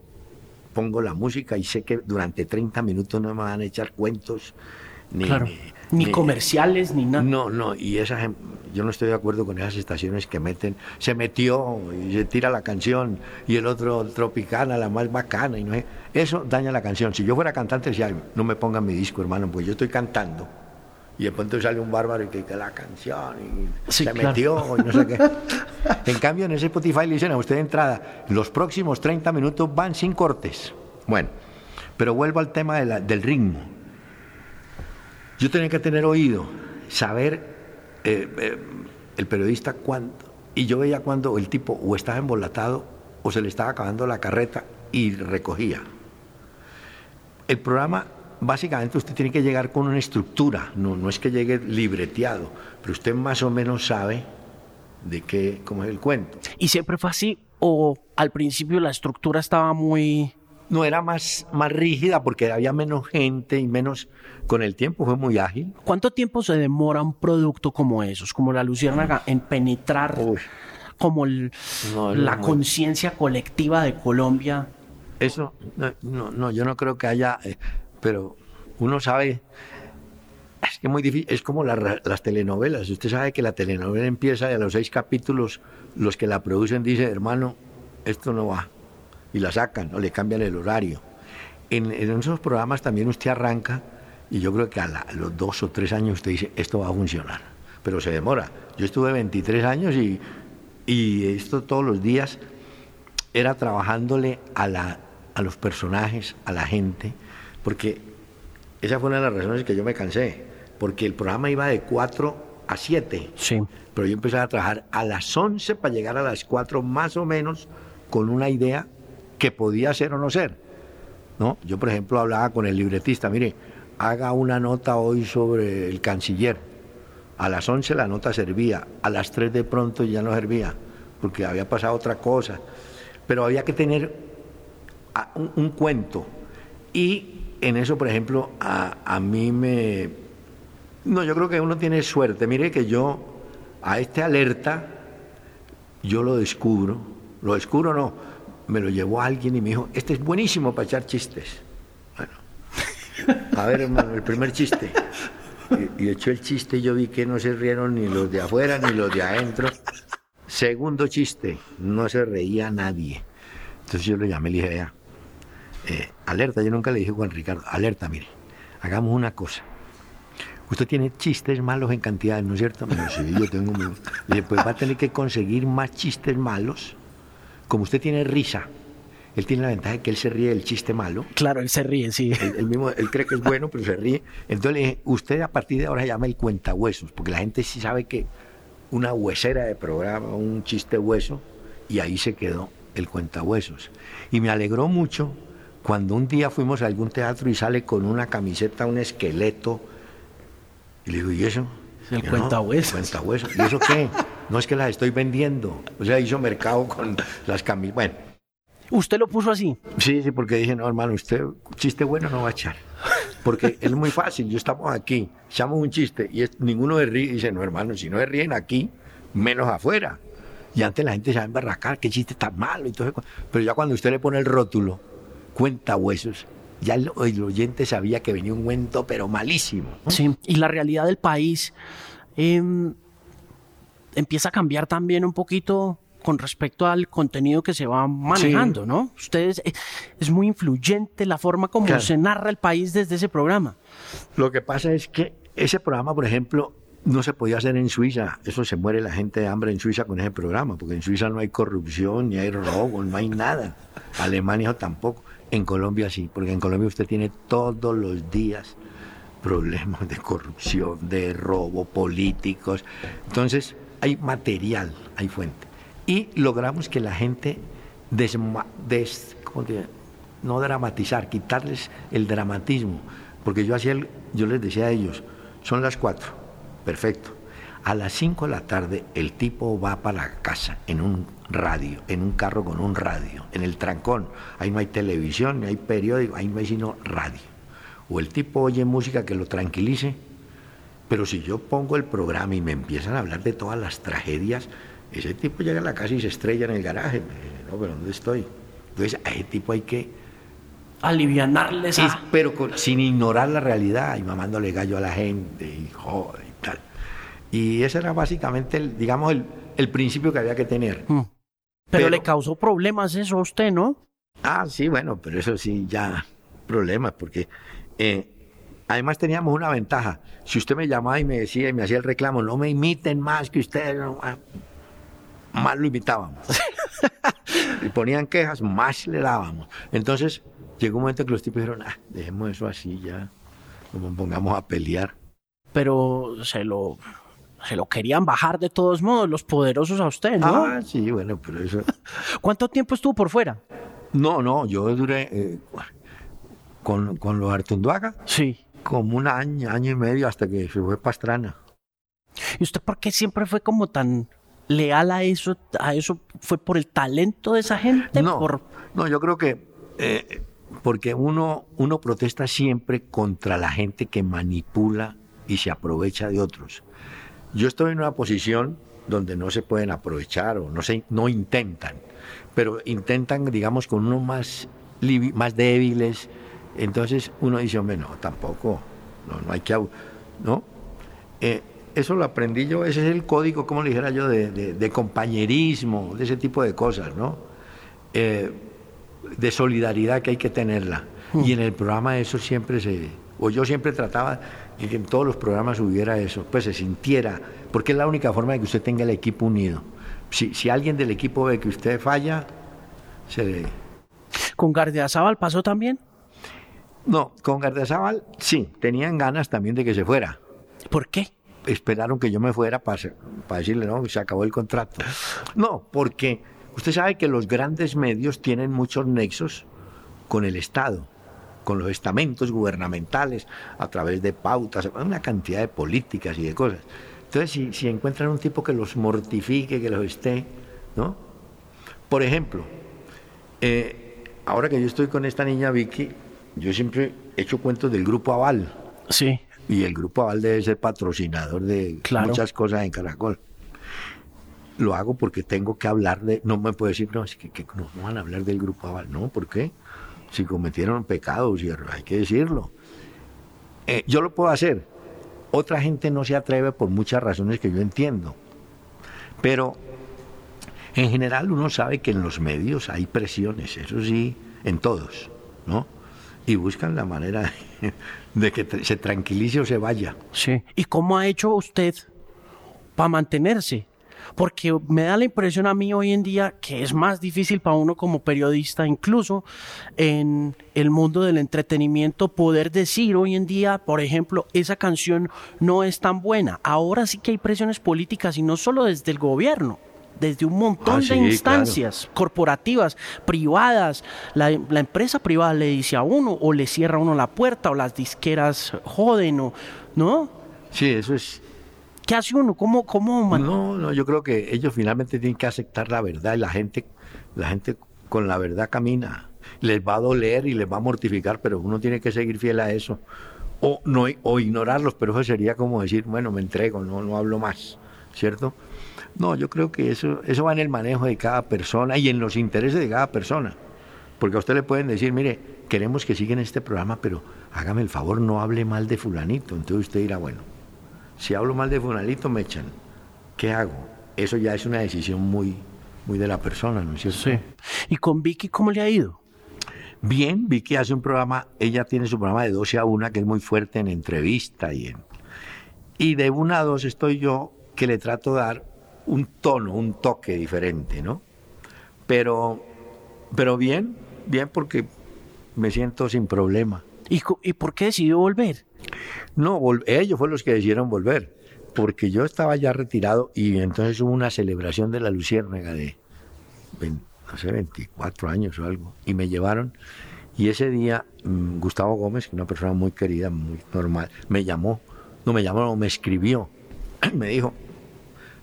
pongo la música y sé que durante 30 minutos no me van a echar cuentos, ni, Claro. Ni comerciales, ni nada. no, no, y esa, gen- yo no estoy de acuerdo con esas estaciones que meten, se metió y se tira la canción y el otro tropicana, la más bacana, y no es- eso daña la canción. Si yo fuera cantante, decía, no me pongan mi disco, hermano, pues yo estoy cantando. Y de pronto sale un bárbaro y que, que la canción y Sí, se claro. metió y no sé qué. En cambio, en ese Spotify le dicen a usted de entrada, los próximos 30 minutos van sin cortes. Bueno, pero vuelvo al tema de la- del ritmo. Yo tenía que tener oído, saber eh, eh, el periodista cuánto. Y yo veía cuando el tipo o estaba embolatado o se le estaba acabando la carreta y recogía. El programa, básicamente, usted tiene que llegar con una estructura, no, no es que llegue libreteado, pero usted más o menos sabe de qué, cómo es el cuento. ¿Y siempre fue así? ¿O al principio la estructura estaba muy... No era más, más rígida porque había menos gente y menos. Con el tiempo fue muy ágil. ¿Cuánto tiempo se demora un producto como esos, como la luciérnaga, en penetrar Uy. como el- No, la muy- conciencia colectiva de Colombia? Eso, no, no, no, yo no creo que haya, eh, pero uno sabe, es que muy difícil, es como la- las telenovelas. Usted sabe que la telenovela empieza y a los seis capítulos los que la producen dicen, hermano, esto no va. Y la sacan o le cambian el horario. En, en esos programas también usted arranca y yo creo que a, la- a los dos o tres años usted dice, esto va a funcionar. Pero se demora. Yo estuve 23 años y, y esto todos los días era trabajándole a, la, a los personajes, a la gente, porque esa fue una de las razones que yo me cansé, porque el programa iba de 4 a 7, Sí. pero yo empecé a trabajar a las 11 para llegar a las 4 más o menos con una idea que podía ser o no ser. ¿no? Yo, por ejemplo, hablaba con el libretista, mire, haga una nota hoy sobre el canciller. A las 11 la nota servía, a las 3 de pronto ya no servía, porque había pasado otra cosa. Pero había que tener a- un, un cuento. Y en eso, por ejemplo, a, a mí me... No, yo creo que uno tiene suerte. Mire que yo, a este alerta, yo lo descubro. Lo descubro no, me lo llevó alguien y me dijo, este es buenísimo para echar chistes. Bueno, a ver hermano, el primer chiste. Y, y echó el chiste y yo vi que no se rieron ni los de afuera ni los de adentro. Segundo chiste, no se reía nadie. Entonces yo lo llamé y le dije, vea, eh, alerta, yo nunca le dije a Juan Ricardo, alerta, mire, hagamos una cosa. Usted tiene chistes malos en cantidad, ¿no es cierto? Sí, yo tengo... mi-". Le dije, pues va a tener que conseguir más chistes malos. Como usted tiene risa, él tiene la ventaja de que él se ríe del chiste malo. Claro, él se ríe, sí. Él, él mismo, él cree que es bueno, pero se ríe. Entonces le dije, usted a partir de ahora se llama el cuentahuesos, porque la gente sí sabe que una huesera de programa, un chiste hueso, y ahí se quedó el cuentahuesos. Y me alegró mucho cuando un día fuimos a algún teatro y sale con una camiseta, un esqueleto, y le digo, ¿y eso? El yo, cuentahuesos. cuentahuesos. ¿Y eso qué? No es que las estoy vendiendo. O sea, hizo mercado con las camisas. Bueno, Usted lo puso así. Sí, sí, porque dije, no, hermano, usted chiste bueno no va a echar. Porque es muy fácil, yo estamos aquí, echamos un chiste y es- ninguno se ríe. Y dice, no, hermano, si no se ríen aquí, menos afuera. Y antes la gente se va a embarracar, qué chiste tan malo. Y todo eso. Pero ya cuando usted le pone el rótulo, cuenta huesos, ya el, el oyente sabía que venía un cuento, pero malísimo. ¿no? Sí. Y la realidad del país em, empieza a cambiar también un poquito con respecto al contenido que se va manejando, ¿no? Ustedes eh, es muy influyente la forma como Claro. se narra el país desde ese programa. Lo que pasa es que ese programa, por ejemplo, no se podía hacer en Suiza. Eso se muere la gente de hambre en Suiza con ese programa, porque en Suiza no hay corrupción, ni hay robo, no hay nada. Alemania tampoco. En Colombia sí, porque en Colombia usted tiene todos los días problemas de corrupción, de robo, políticos. Entonces, hay material, hay fuente. Y logramos que la gente desma- des- ¿cómo no dramatizar, quitarles el dramatismo. Porque yo hacía el- yo les decía a ellos, son las cuatro, perfecto. A las cinco de la tarde el tipo va para la casa en un radio, en un carro con un radio, en el trancón. Ahí no hay televisión, ni hay periódico, ahí no hay sino radio. O el tipo oye música que lo tranquilice, pero si yo pongo el programa y me empiezan a hablar de todas las tragedias, ese tipo llega a la casa y se estrella en el garaje. No, pero ¿dónde estoy? Entonces a ese tipo hay que Alivianarles es- a... pero con- sin ignorar la realidad y mamándole gallo a la gente y joder y ese era básicamente, el, digamos, el, el principio que había que tener. Mm. Pero, Pero- le causó problemas eso a usted, ¿no? Ah, sí, bueno, pero eso sí, ya problemas, porque eh, además teníamos una ventaja. Si usted me llamaba y me decía y me hacía el reclamo, no me imiten más que ustedes, no, ah, más lo imitábamos. y ponían quejas, más le dábamos. Entonces llegó un momento que los tipos dijeron, ah, dejemos eso así ya, no nos pongamos a pelear. Pero se lo, se lo querían bajar de todos modos los poderosos a usted, ¿no? Ah, sí, bueno, pero eso... ¿Cuánto tiempo estuvo por fuera? No, no, yo duré eh, con, con los Artunduaga Sí. como un año, año y medio hasta que se fue Pastrana. ¿Y usted por qué siempre fue como tan leal a eso? ¿A eso fue por el talento de esa gente? No, Por... no, yo creo que eh, porque uno, uno protesta siempre contra la gente que manipula y se aprovecha de otros. Yo estoy en una posición donde no se pueden aprovechar o no, se, no intentan, pero intentan, digamos, con unos más, más débiles Entonces uno dice, hombre, no, tampoco, no, no hay que... ¿No? Eh, eso lo aprendí yo, ese es el código, como le dijera yo, de, compañerismo, de ese tipo de cosas, ¿no? Eh, de solidaridad que hay que tenerla. Y en el programa eso siempre se, o yo siempre trataba de que en todos los programas hubiera eso, pues se sintiera, porque es la única forma de que usted tenga el equipo unido. Si, si alguien del equipo ve que usted falla, se le... ¿Con Gardiazabal pasó también? No, con Gardiazabal sí, tenían ganas también de que se fuera. ¿Por qué? Esperaron que yo me fuera para, para decirle, no, se acabó el contrato. No, porque usted sabe que los grandes medios tienen muchos nexos con el Estado con los estamentos gubernamentales, a través de pautas, una cantidad de políticas y de cosas. Entonces, si, encuentran un tipo que los mortifique, que los esté, ¿no? Por ejemplo, eh, ahora que yo estoy con esta niña Vicky, yo siempre he hecho cuentos del Grupo Aval. Sí. Y el Grupo Aval debe ser patrocinador de muchas cosas en Caracol. Lo hago porque tengo que hablar de. No me puede decir, no, es que, que no van a hablar del Grupo Aval. No, ¿por qué? Si cometieron pecados, y hay que decirlo. Eh, yo lo puedo hacer. Otra gente no se atreve por muchas razones que yo entiendo. Pero en general uno sabe que en los medios hay presiones, eso sí, en todos, ¿no? Y buscan la manera de que se tranquilice o se vaya. Sí. ¿Y cómo ha hecho usted para mantenerse? Porque me da la impresión a mí hoy en día que es más difícil para uno como periodista, incluso en el mundo del entretenimiento, poder decir hoy en día, por ejemplo, esa canción no es tan buena. Ahora sí que hay presiones políticas y no solo desde el gobierno desde un montón ah, de instancias corporativas, privadas. La, la, empresa privada le dice a uno o le cierra a uno la puerta o las disqueras joden o, ¿no? Sí, eso es, ¿Qué hace uno? ¿Cómo, cómo No, no, yo creo que ellos finalmente tienen que aceptar la verdad y la gente, la gente con la verdad camina. Les va a doler y les va a mortificar, pero uno tiene que seguir fiel a eso. O, no, o ignorarlos, pero eso sería como decir, bueno, me entrego, no, no hablo más, ¿cierto? No, yo creo que eso, eso va en el manejo de cada persona y en los intereses de cada persona. Porque a usted le pueden decir, mire, queremos que siga en este programa, pero hágame el favor, no hable mal de fulanito. Entonces usted dirá, bueno, si hablo mal de Funalito, me echan. ¿Qué hago? Eso ya es una decisión muy, muy de la persona, ¿no es cierto? Sí. ¿Y con Vicky cómo le ha ido? Bien, Vicky hace un programa, ella tiene su programa de 12 a 1, que es muy fuerte en entrevista y en... Y de 1 a 2 estoy yo, que le trato de dar un tono, un toque diferente, ¿no? Pero, pero bien, bien porque me siento sin problema. ¿Y, ¿Y por qué decidió volver? No, ellos fueron los que decidieron volver, porque yo estaba ya retirado y entonces hubo una celebración de la Luciérnaga de, no sé, 24 años o algo, y me llevaron. Y ese día mm, Gustavo Gómez, una persona muy querida, muy normal, me llamó, no me llamó, me escribió, me dijo,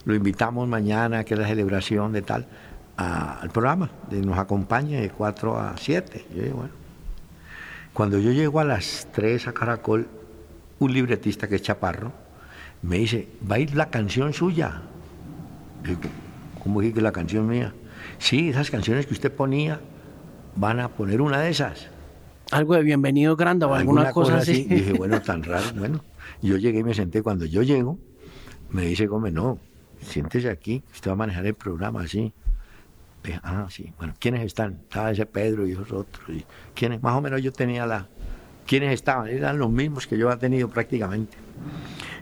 lo invitamos mañana, que es la celebración de tal, al programa, de, nos acompañe de 4 a 7. Yo dije, bueno. Cuando yo llego a las 3 a Caracol, un libretista que es Chaparro, me dice, va a ir la canción suya. Digo, ¿cómo dije que la canción mía? Sí, esas canciones que usted ponía, van a poner una de esas. Algo de bienvenido grande o alguna, cosa, así. Y dije, bueno, tan raro. Bueno, yo llegué y me senté. Cuando yo llego, me dice Gómez, no, siéntese aquí, usted va a manejar el programa así. Dije, ah, sí. Bueno, ¿quiénes están? Estaba ese Pedro y esos otros. Y ¿Quiénes? Más o menos yo tenía la, ¿Quiénes estaban? Eran los mismos que yo había tenido prácticamente.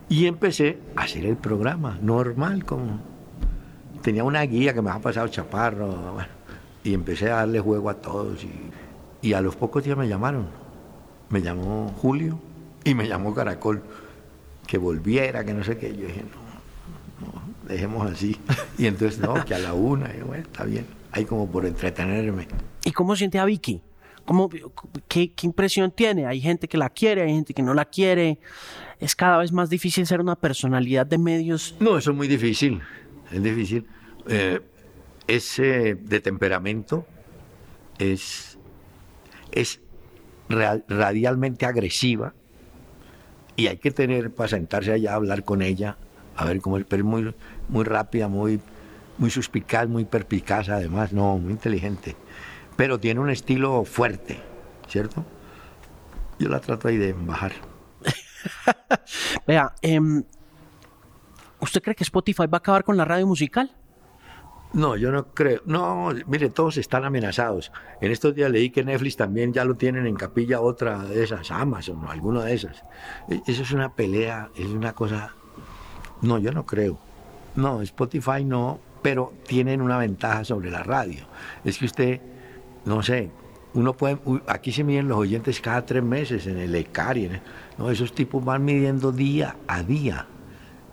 Y empecé a hacer el programa, normal, como tenía una guía que me había pasado Chaparro, y empecé a darle juego a todos. Y, a los pocos días me llamaron. Me llamó Julio y me llamó Caracol, que volviera, que no sé qué. Yo dije, no, no, dejemos así. Y entonces, no, que a la una, bueno, está bien, ahí como por entretenerme. ¿Y cómo siente a Vicky? Qué, impresión tiene? Hay gente que la quiere, hay gente que no la quiere. Es cada vez más difícil ser una personalidad de medios. No, eso es muy difícil. Es difícil. Eh, ese de temperamento es, es radialmente agresiva y hay que tener para sentarse allá a hablar con ella, a ver cómo es, pero es muy, muy rápida, muy, muy suspicaz, muy perpicaz además, no, muy inteligente pero tiene un estilo fuerte, ¿cierto? Yo la trato ahí de bajar. Vea, em, ¿usted cree que Spotify va a acabar con la radio musical? No, yo no creo. No, mire, todos están amenazados. En estos días leí que Netflix también ya lo tienen en capilla otra de esas, Amazon o alguna de esas. E, eso es una pelea, es una cosa... No, yo no creo. No, Spotify no, pero tienen una ventaja sobre la radio. Es que usted, no sé, uno puede, aquí se miden los oyentes cada tres meses en el ECARI, no, esos tipos van midiendo día a día.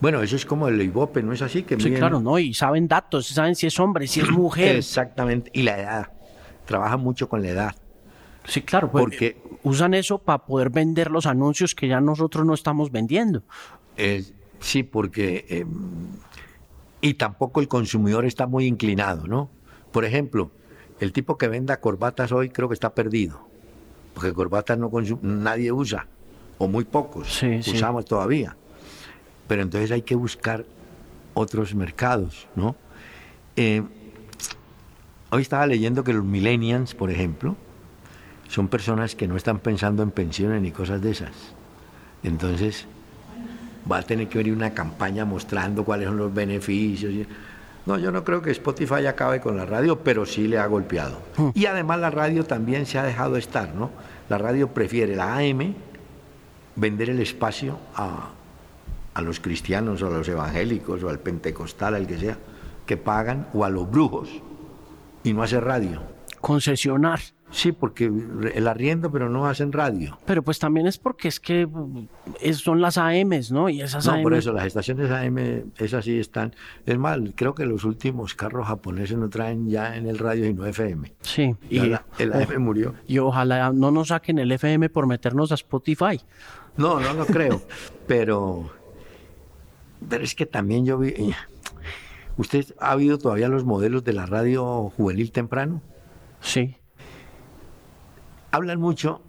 Bueno, eso es como el Ibope, ¿no es así? Que sí, claro, ¿no? Y saben datos, saben si es hombre, si es mujer. Exactamente, y la edad. Trabajan mucho con la edad. Sí, claro, pues, porque usan eso para poder vender los anuncios que ya nosotros no estamos vendiendo. sí, porque... Em, y tampoco el consumidor está muy inclinado, ¿no? Por ejemplo, el tipo que venda corbatas hoy creo que está perdido, porque corbatas no nadie usa, o muy pocos usamos todavía pero entonces hay que buscar otros mercados, ¿no? Eh, hoy estaba leyendo que los millennials, por ejemplo, son personas que no están pensando en pensiones ni cosas de esas. Entonces, va a tener que venir una campaña mostrando cuáles son los beneficios. No, yo no creo que Spotify acabe con la radio, pero sí le ha golpeado. Hmm. Y además la radio también se ha dejado estar, ¿no? La radio prefiere la AM, vender el espacio a, a los cristianos o a los evangélicos o al pentecostal, al que sea, que pagan, o a los brujos, y no hace radio. Concesionar. Sí, porque el arriendo, pero no hacen radio. Pero pues también es porque es que son las AMs, ¿no? Y esas no, por eso, las estaciones AM, esas sí están. Es más, creo que los últimos carros japoneses no traen ya en el radio y no FM. Sí. y el AM murió. Y ojalá no nos saquen el FM por meternos a Spotify. No, no lo creo. pero pero es que también yo vi... Eh, ¿Usted ha habido todavía los modelos de la radio juvenil temprano? Sí. Hablan mucho,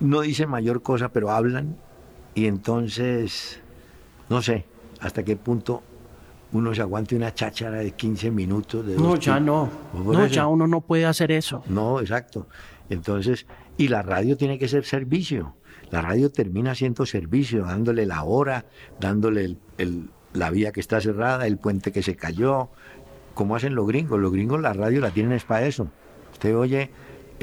no dicen mayor cosa, pero hablan. Y entonces, no sé hasta qué punto uno se aguante una cháchara de 15 minutos. De no, ya no. No, ya uno no puede hacer eso. No, exacto. Entonces, y la radio tiene que ser servicio. La radio termina siendo servicio, dándole la hora, dándole el la vía que está cerrada, el puente que se cayó, como hacen los gringos. Los gringos la radio la tienen es para eso. Usted oye,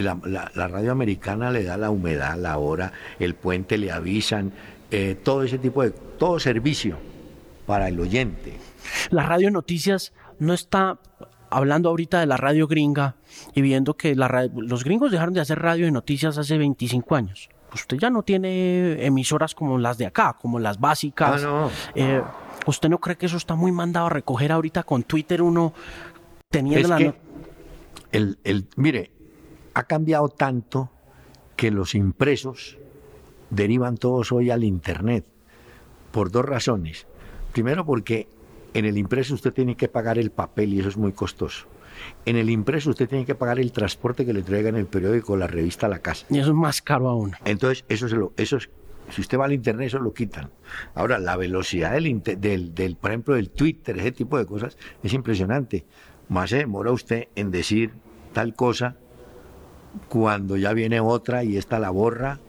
la, radio americana le da la humedad, la hora, el puente le avisan, eh, todo ese tipo de, todo servicio para el oyente. La radio noticias no está hablando ahorita de la radio gringa y viendo que la los gringos dejaron de hacer radio y noticias hace 25 años. Pues usted ya no tiene emisoras como las de acá, como las básicas. Ah, eh, ¿Usted no cree que eso está muy mandado a recoger ahorita con Twitter uno teniendo la... el, el, mire, ha cambiado tanto que los impresos derivan todos hoy al Internet por dos razones. Primero porque en el impreso usted tiene que pagar el papel y eso es muy costoso. En el impreso usted tiene que pagar el transporte que le traigan el periódico, la revista a la casa. Y eso es más caro aún. Entonces, eso, se lo, eso es si usted va al internet, eso lo quitan. Ahora, la velocidad del, del, del, por ejemplo, del Twitter, ese tipo de cosas, es impresionante. Más se demora usted en decir tal cosa cuando ya viene otra y esta la borra.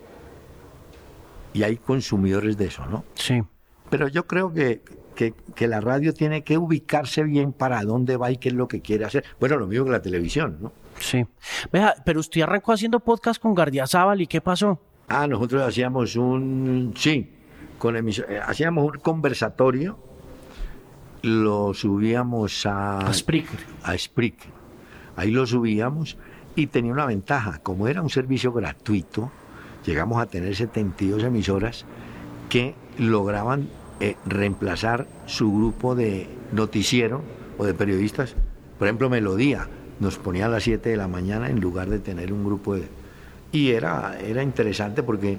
Y hay consumidores de eso, ¿no? Sí. Pero yo creo que, que, que, la radio tiene que ubicarse bien para dónde va y qué es lo que quiere hacer. Bueno, lo mismo que la televisión, ¿no? Sí. Vea, pero usted arrancó haciendo podcast con Gardiazabal y ¿qué pasó? Ah, nosotros hacíamos un, sí, con eh, hacíamos un conversatorio, lo subíamos a... A Spreaker. A Spreaker. Ahí lo subíamos y tenía una ventaja, como era un servicio gratuito, llegamos a tener 72 emisoras que lograban eh, reemplazar su grupo de noticiero o de periodistas. Por ejemplo, Melodía nos ponía a las 7 de la mañana en lugar de tener un grupo de y era, era interesante porque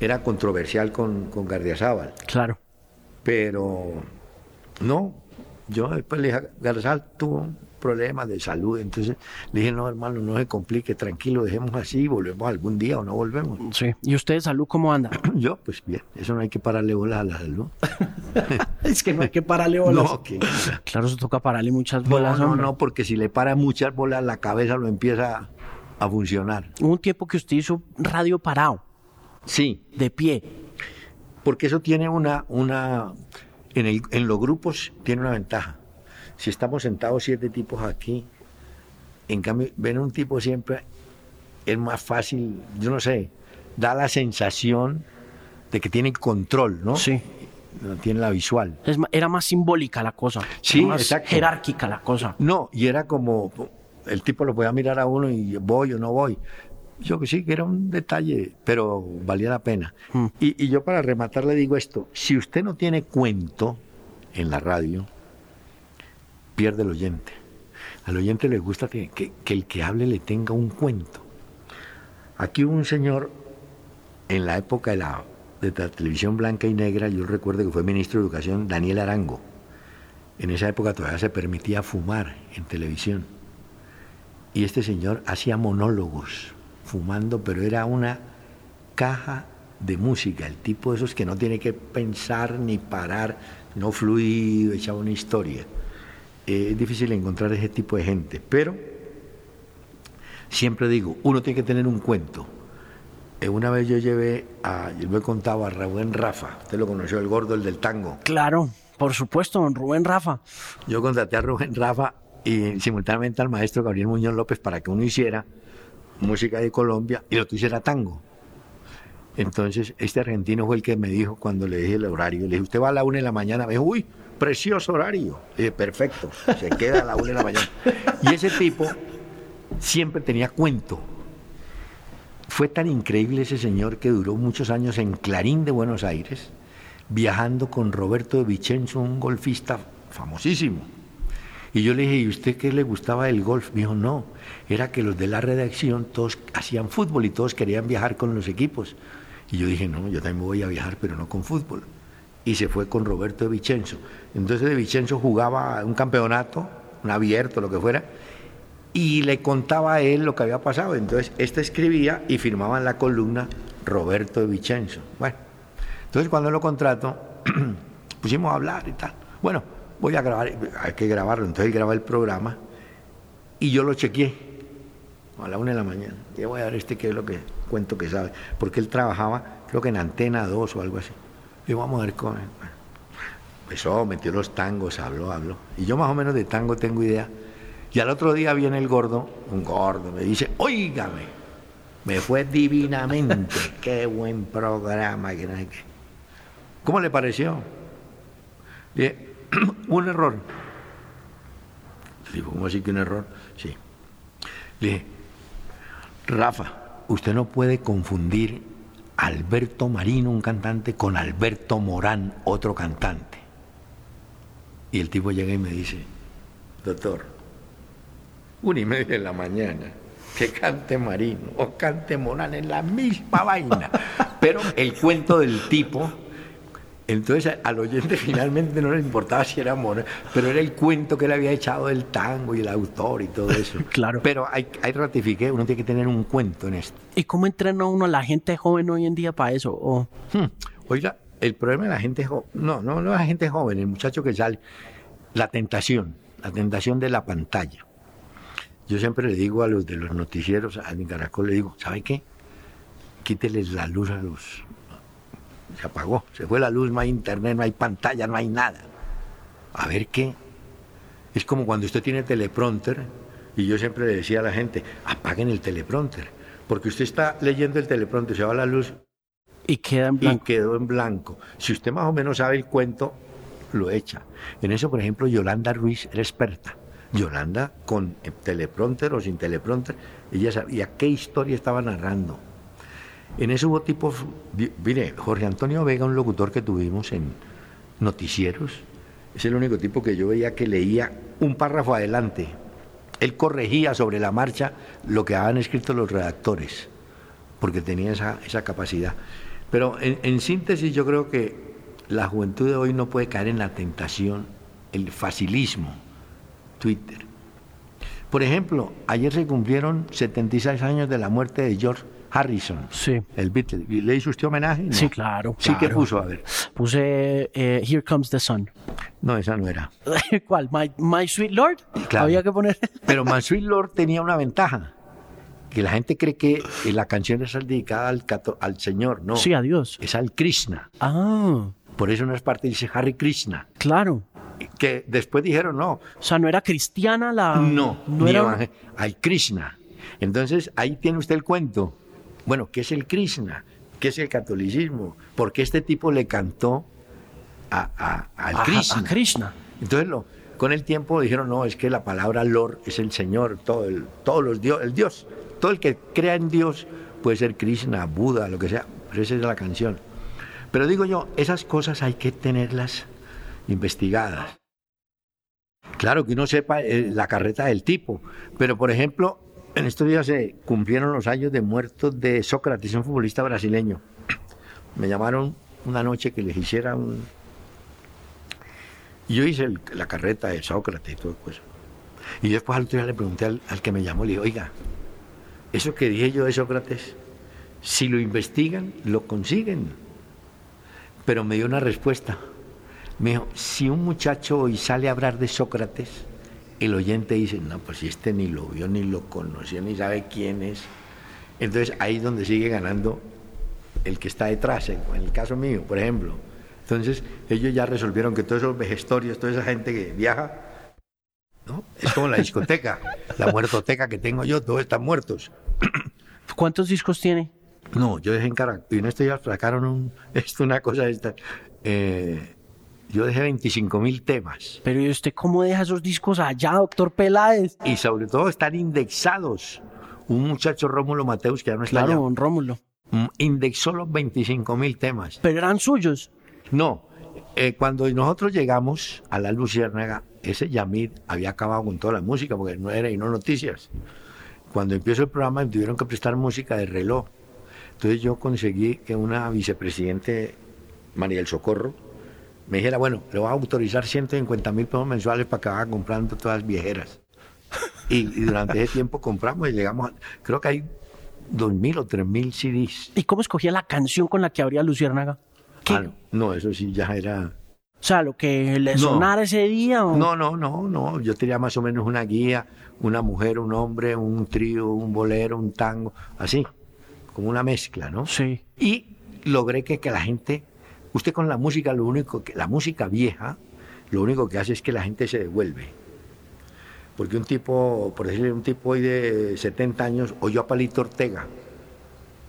era controversial con, con Gardiazabal. Claro. Pero no, yo después le dije, Gardiazabal tuvo problemas de salud, entonces le dije, no hermano, no se complique, tranquilo, dejemos así, volvemos algún día o no volvemos. Sí, ¿y usted de salud cómo anda? yo, pues bien, eso no hay que pararle bolas a la salud. es que no hay que pararle bolas. No. Claro, se toca pararle muchas bolas. No, no, no, porque si le para muchas bolas, la cabeza lo empieza a funcionar. Hubo un tiempo que usted hizo radio parado. Sí. De pie. Porque eso tiene una, una, en, el, en los grupos tiene una ventaja. Si estamos sentados siete tipos aquí, en cambio, ven un tipo siempre, es más fácil, yo no sé, da la sensación de que tiene control, ¿no? Sí. No tiene la visual. Es era más simbólica la cosa. Sí, era más exacto. jerárquica la cosa. No, y era como, el tipo lo podía mirar a uno y voy o no voy. Yo que sí, que era un detalle, pero valía la pena. Mm. Y, y yo para rematar le digo esto, si usted no tiene cuento en la radio, pierde el oyente. Al oyente le gusta que, que- que el que hable le tenga un cuento. Aquí hubo un señor en la época de la, de la televisión blanca y negra, yo recuerdo que fue ministro de Educación, Daniel Arango. En esa época todavía se permitía fumar en televisión. Y este señor hacía monólogos fumando, pero era una caja de música, el tipo de esos que no tiene que pensar ni parar, no fluido, echaba una historia. Eh, es difícil encontrar ese tipo de gente, pero siempre digo, uno tiene que tener un cuento. Eh, una vez yo llevé a, yo lo he contado a Rubén Rafa, usted lo conoció, el gordo, el del tango. Claro, por supuesto, Rubén Rafa. Yo contraté a Rubén Rafa y simultáneamente al maestro Gabriel Muñoz López para que uno hiciera música de Colombia y lo otro hiciera tango. Entonces, este argentino fue el que me dijo cuando le dije el horario. Le dije, usted va a la una de la mañana. Me dijo, uy, precioso horario. Le dije, perfecto, se queda a la una de la mañana. Y ese tipo siempre tenía cuento. Fue tan increíble ese señor que duró muchos años en Clarín de Buenos Aires, viajando con Roberto de Vicenzo, un golfista famosísimo. Y yo le dije, ¿y usted qué le gustaba del golf? Me dijo, no, era que los de la redacción todos hacían fútbol y todos querían viajar con los equipos. Y yo dije, no, yo también voy a viajar, pero no con fútbol. Y se fue con Roberto de Vicenzo. Entonces de Vicenzo jugaba un campeonato, un abierto, lo que fuera, y le contaba a él lo que había pasado. Entonces este escribía y firmaba en la columna Roberto de Vicenzo. Bueno, entonces cuando lo contrato, pusimos a hablar y tal. Bueno, voy a grabar, hay que grabarlo. Entonces él graba el programa y yo lo chequeé a la una de la mañana. Le voy a dar este que es lo que cuento que sabe. Porque él trabajaba, creo que en Antena 2 o algo así. Y vamos a ver cómo. Empezó, metió los tangos, habló, habló. Y yo más o menos de tango tengo idea. Y al otro día viene el gordo, un gordo, me dice, óigame, me fue divinamente, qué buen programa. Que no sé qué". ¿Cómo le pareció? Le dije, un error. Le digo, ¿cómo así que un error? Sí. Le dije, Rafa, usted no puede confundir a Alberto Marino, un cantante, con Alberto Morán, otro cantante. Y el tipo llega y me dice, doctor, una y media de la mañana, que cante Marino o cante Morán en la misma vaina. Pero el cuento del tipo, entonces al oyente finalmente no le importaba si era Morán, pero era el cuento que él había echado del tango y el autor y todo eso. Claro. Pero hay, hay ratifiqué, uno tiene que tener un cuento en esto. ¿Y cómo entrena uno a la gente joven hoy en día para eso? O- Hmm. Oiga, el problema de la gente joven, no, no, no la gente joven, el muchacho que sale, la tentación, la tentación de la pantalla. Yo siempre le digo a los de los noticieros, a mi caracol, le digo, ¿sabe qué? Quíteles la luz a los... Se apagó, se fue la luz, no hay internet, no hay pantalla, no hay nada. A ver qué. Es como cuando usted tiene teleprompter, y yo siempre le decía a la gente, apaguen el teleprompter, porque usted está leyendo el teleprompter, se va la luz, y queda en y quedó en blanco. Si usted más o menos sabe el cuento, lo echa. En eso, por ejemplo, Yolanda Ruiz era experta. Yolanda, con teleprompter o sin teleprompter, ella sabía qué historia estaba narrando. En eso hubo tipos, mire, Jorge Antonio Vega, un locutor que tuvimos en noticieros, es el único tipo que yo veía que leía un párrafo adelante. Él corregía sobre la marcha lo que habían escrito los redactores, porque tenía esa, esa capacidad. Pero en, en síntesis yo creo que la juventud de hoy no puede caer en la tentación, el facilismo, Twitter. Por ejemplo, ayer se cumplieron 76 años de la muerte de George Harrison, Sí. el Beatle. ¿Y ¿Le hizo usted homenaje? No. Sí, claro. Sí que claro. puso, a ver. Puse eh, Here Comes the Sun. No, esa no era. ¿Cuál? My, My Sweet Lord. Claro. Había que poner. Pero Mansfield Lord tenía una ventaja. que la gente cree que la canción es dedicada al, al Señor, no. Sí, a Dios. Es al Krishna. Ah. Por eso en unas partes dice Harry Krishna. Claro. Que después dijeron no. O sea, no era cristiana la. No, no era. Al Krishna. Entonces ahí tiene usted el cuento. Bueno, ¿qué es el Krishna? ¿Qué es el catolicismo? Porque este tipo le cantó a, al Krishna. A Krishna. Entonces lo, con el tiempo dijeron, no, es que la palabra Lord es el Señor, todo el, todos los dios, el Dios. Todo el que crea en Dios puede ser Krishna, Buda, lo que sea. Pero esa es la canción. Pero digo yo, esas cosas hay que tenerlas investigadas. Claro que uno sepa eh, la carreta del tipo, pero por ejemplo, en estos días se cumplieron los años de muertos de Sócrates, un futbolista brasileño. Me llamaron una noche que les hiciera un... Yo hice la carreta de Sócrates y todo eso. Y después al otro día le pregunté al, al que me llamó, le dije, oiga, eso que dije yo de Sócrates, si lo investigan, lo consiguen. Pero me dio una respuesta. Me dijo, si un muchacho hoy sale a hablar de Sócrates, el oyente dice, no, pues si este ni lo vio, ni lo conoció, ni sabe quién es. Entonces ahí es donde sigue ganando el que está detrás, en el caso mío, por ejemplo. Entonces ellos ya resolvieron que todos esos vejestorios, toda esa gente que viaja, ¿no? es como la discoteca, la muertoteca que tengo yo, todos están muertos. ¿Cuántos discos tiene? No, yo dejé en Caracas, y en este ya sacaron un, esto, una cosa esta. Eh, yo dejé 25 mil temas. Pero ¿y usted cómo deja esos discos allá, doctor Peláez? Y sobre todo están indexados. Un muchacho Rómulo Mateus, que ya no está Claro, allá, don Rómulo. mm, indexó los 25 mil temas. Pero eran suyos. No, eh, cuando nosotros llegamos a la Luciérnaga, ese Yamid había acabado con toda la música porque no era y no noticias. Cuando empezó el programa me tuvieron que prestar música de reloj. Entonces yo conseguí que una vicepresidente, María del Socorro, me dijera, bueno, le voy a autorizar 150 mil pesos mensuales para que vaya comprando todas las viejeras. Y, y durante ese tiempo compramos y llegamos, a, creo que hay 2.000 o 3.000 CDs. ¿Y cómo escogía la canción con la que abría Luciérnaga? Ah, no, no, eso sí ya era... O sea, lo que le No. sonara ese día. ¿o? No, no, no, no. Yo tenía más o menos una guía, una mujer, un hombre, un trío, un bolero, un tango, así, como una mezcla, ¿no? Sí. Y logré que, que la gente, usted con la música, lo único que, la música vieja, lo único que hace es que la gente se devuelve. Porque un tipo, por decirle, un tipo hoy de 70 años oyó a Palito Ortega.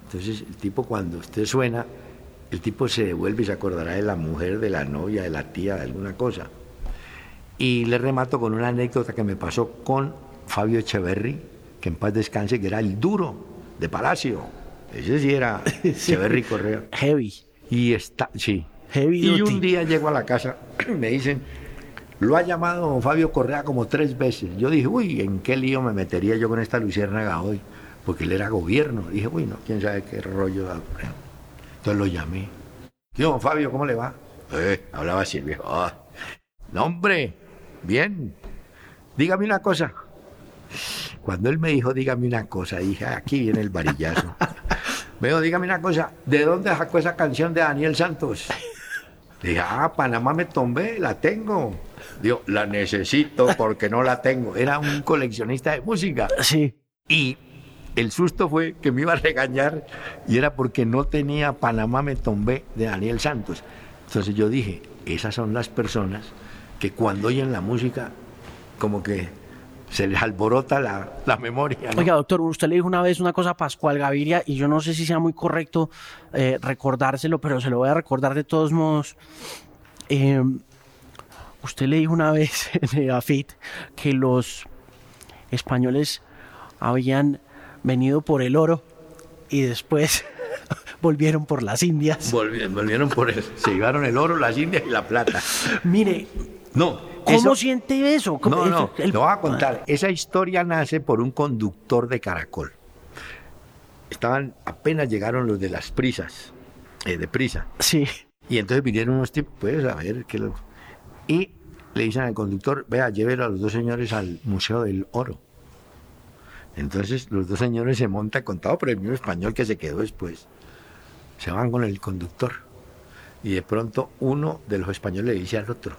Entonces el tipo cuando usted suena, el tipo se devuelve y se acordará de la mujer, de la novia, de la tía, de alguna cosa. Y le remato con una anécdota que me pasó con Fabio Echeverry, que en paz descanse, que era el duro de Palacio. Ese sí era Echeverry Correa. Heavy. Y está, sí. Heavy Y duty. un día llego a la casa, me dicen, lo ha llamado don Fabio Correa como tres veces. Yo dije, uy, ¿en qué lío me metería yo con esta luciérnaga hoy? Porque él era gobierno. Dije, uy, no, quién sabe qué rollo. da". Entonces lo llamé. ¿Qué, don Fabio, cómo le va? Eh, hablaba así el viejo. "Ah, no, hombre, bien. Dígame una cosa. Cuando él me dijo, dígame una cosa, dije, "Ah, aquí viene el varillazo. me dijo, dígame una cosa, ¿de dónde sacó esa canción de Daniel Santos? Dije, ah, Panamá me tombé, la tengo. Digo, la necesito porque no la tengo. Era un coleccionista de música. Sí. Y el susto fue que me iba a regañar y era porque no tenía Panamá me tombé de Daniel Santos. Entonces yo dije, esas son las personas que cuando oyen la música, como que se les alborota la, la memoria. ¿no? Oiga, doctor, usted le dijo una vez una cosa a Pascual Gaviria y yo no sé si sea muy correcto eh, recordárselo, pero se lo voy a recordar de todos modos. Eh, usted le dijo una vez en AFIT que los españoles habían venido por el oro y después volvieron por las Indias. Volvi- Volvieron por eso. Se llevaron el oro, las indias y la plata. Mire, No. ¿Cómo eso- siente eso? ¿Cómo- No, no, el- lo voy a contar. Esa historia nace por un conductor de Caracol. Estaban, apenas llegaron los de las prisas, eh, de prisa. Sí. Y entonces vinieron unos tipos, pues a ver qué lo... Y le dicen al conductor, vea, llévelo a los dos señores al Museo del Oro. Entonces los dos señores se montan con todo, pero el mismo español que se quedó después. Se van con el conductor. Y de pronto uno de los españoles le dice al otro,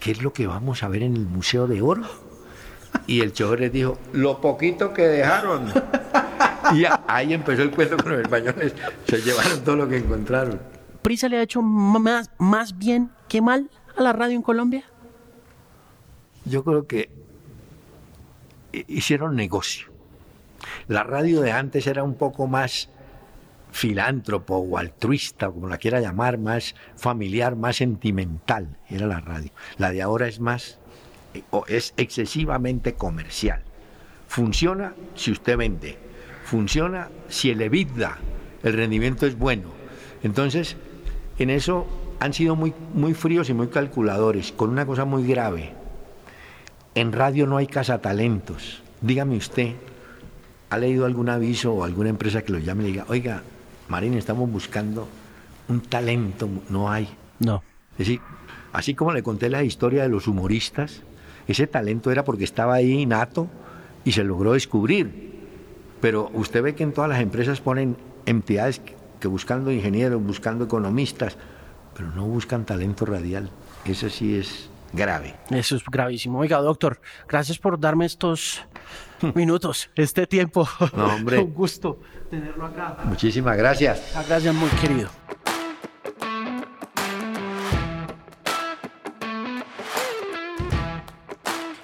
¿qué es lo que vamos a ver en el Museo de Oro? Y el chofer les dijo, lo poquito que dejaron. y ahí empezó el cuento con los españoles. Se llevaron todo lo que encontraron. ¿Prisa le ha hecho más, más bien que mal a la radio en Colombia? Yo creo que hicieron negocio. La radio de antes era un poco más filántropo o altruista, como la quiera llamar, más familiar, más sentimental, era la radio. La de ahora es más, es excesivamente comercial. Funciona si usted vende, funciona si el EBITDA, el rendimiento es bueno. Entonces, en eso han sido muy, muy fríos y muy calculadores, con una cosa muy grave. En radio no hay cazatalentos. Dígame usted, ¿ha leído algún aviso o alguna empresa que lo llame y diga, oiga, Marín, estamos buscando un talento, no hay. No. Es decir, así como le conté la historia de los humoristas, ese talento era porque estaba ahí innato y se logró descubrir. Pero usted ve que en todas las empresas ponen entidades que buscando ingenieros, buscando economistas, pero no buscan talento radial. Eso sí es grave. Eso es gravísimo. Oiga, doctor, gracias por darme estos minutos, este tiempo. No, hombre. Un gusto tenerlo acá. Muchísimas gracias. Gracias, muy querido.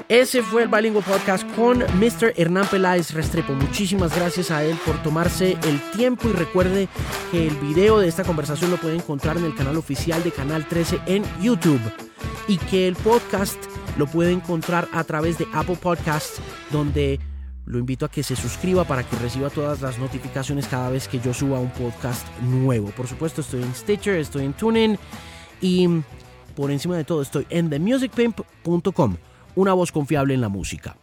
Ese fue el Bilingual Podcast con Mr. Hernán Peláez Restrepo. Muchísimas gracias a él por tomarse el tiempo y recuerde que el video de esta conversación lo puede encontrar en el canal oficial de Canal 13 en YouTube y que el podcast lo puede encontrar a través de Apple Podcasts donde lo invito a que se suscriba para que reciba todas las notificaciones cada vez que yo suba un podcast nuevo. Por supuesto estoy en Stitcher, estoy en TuneIn y por encima de todo estoy en themusicpimp.com una voz confiable en la música.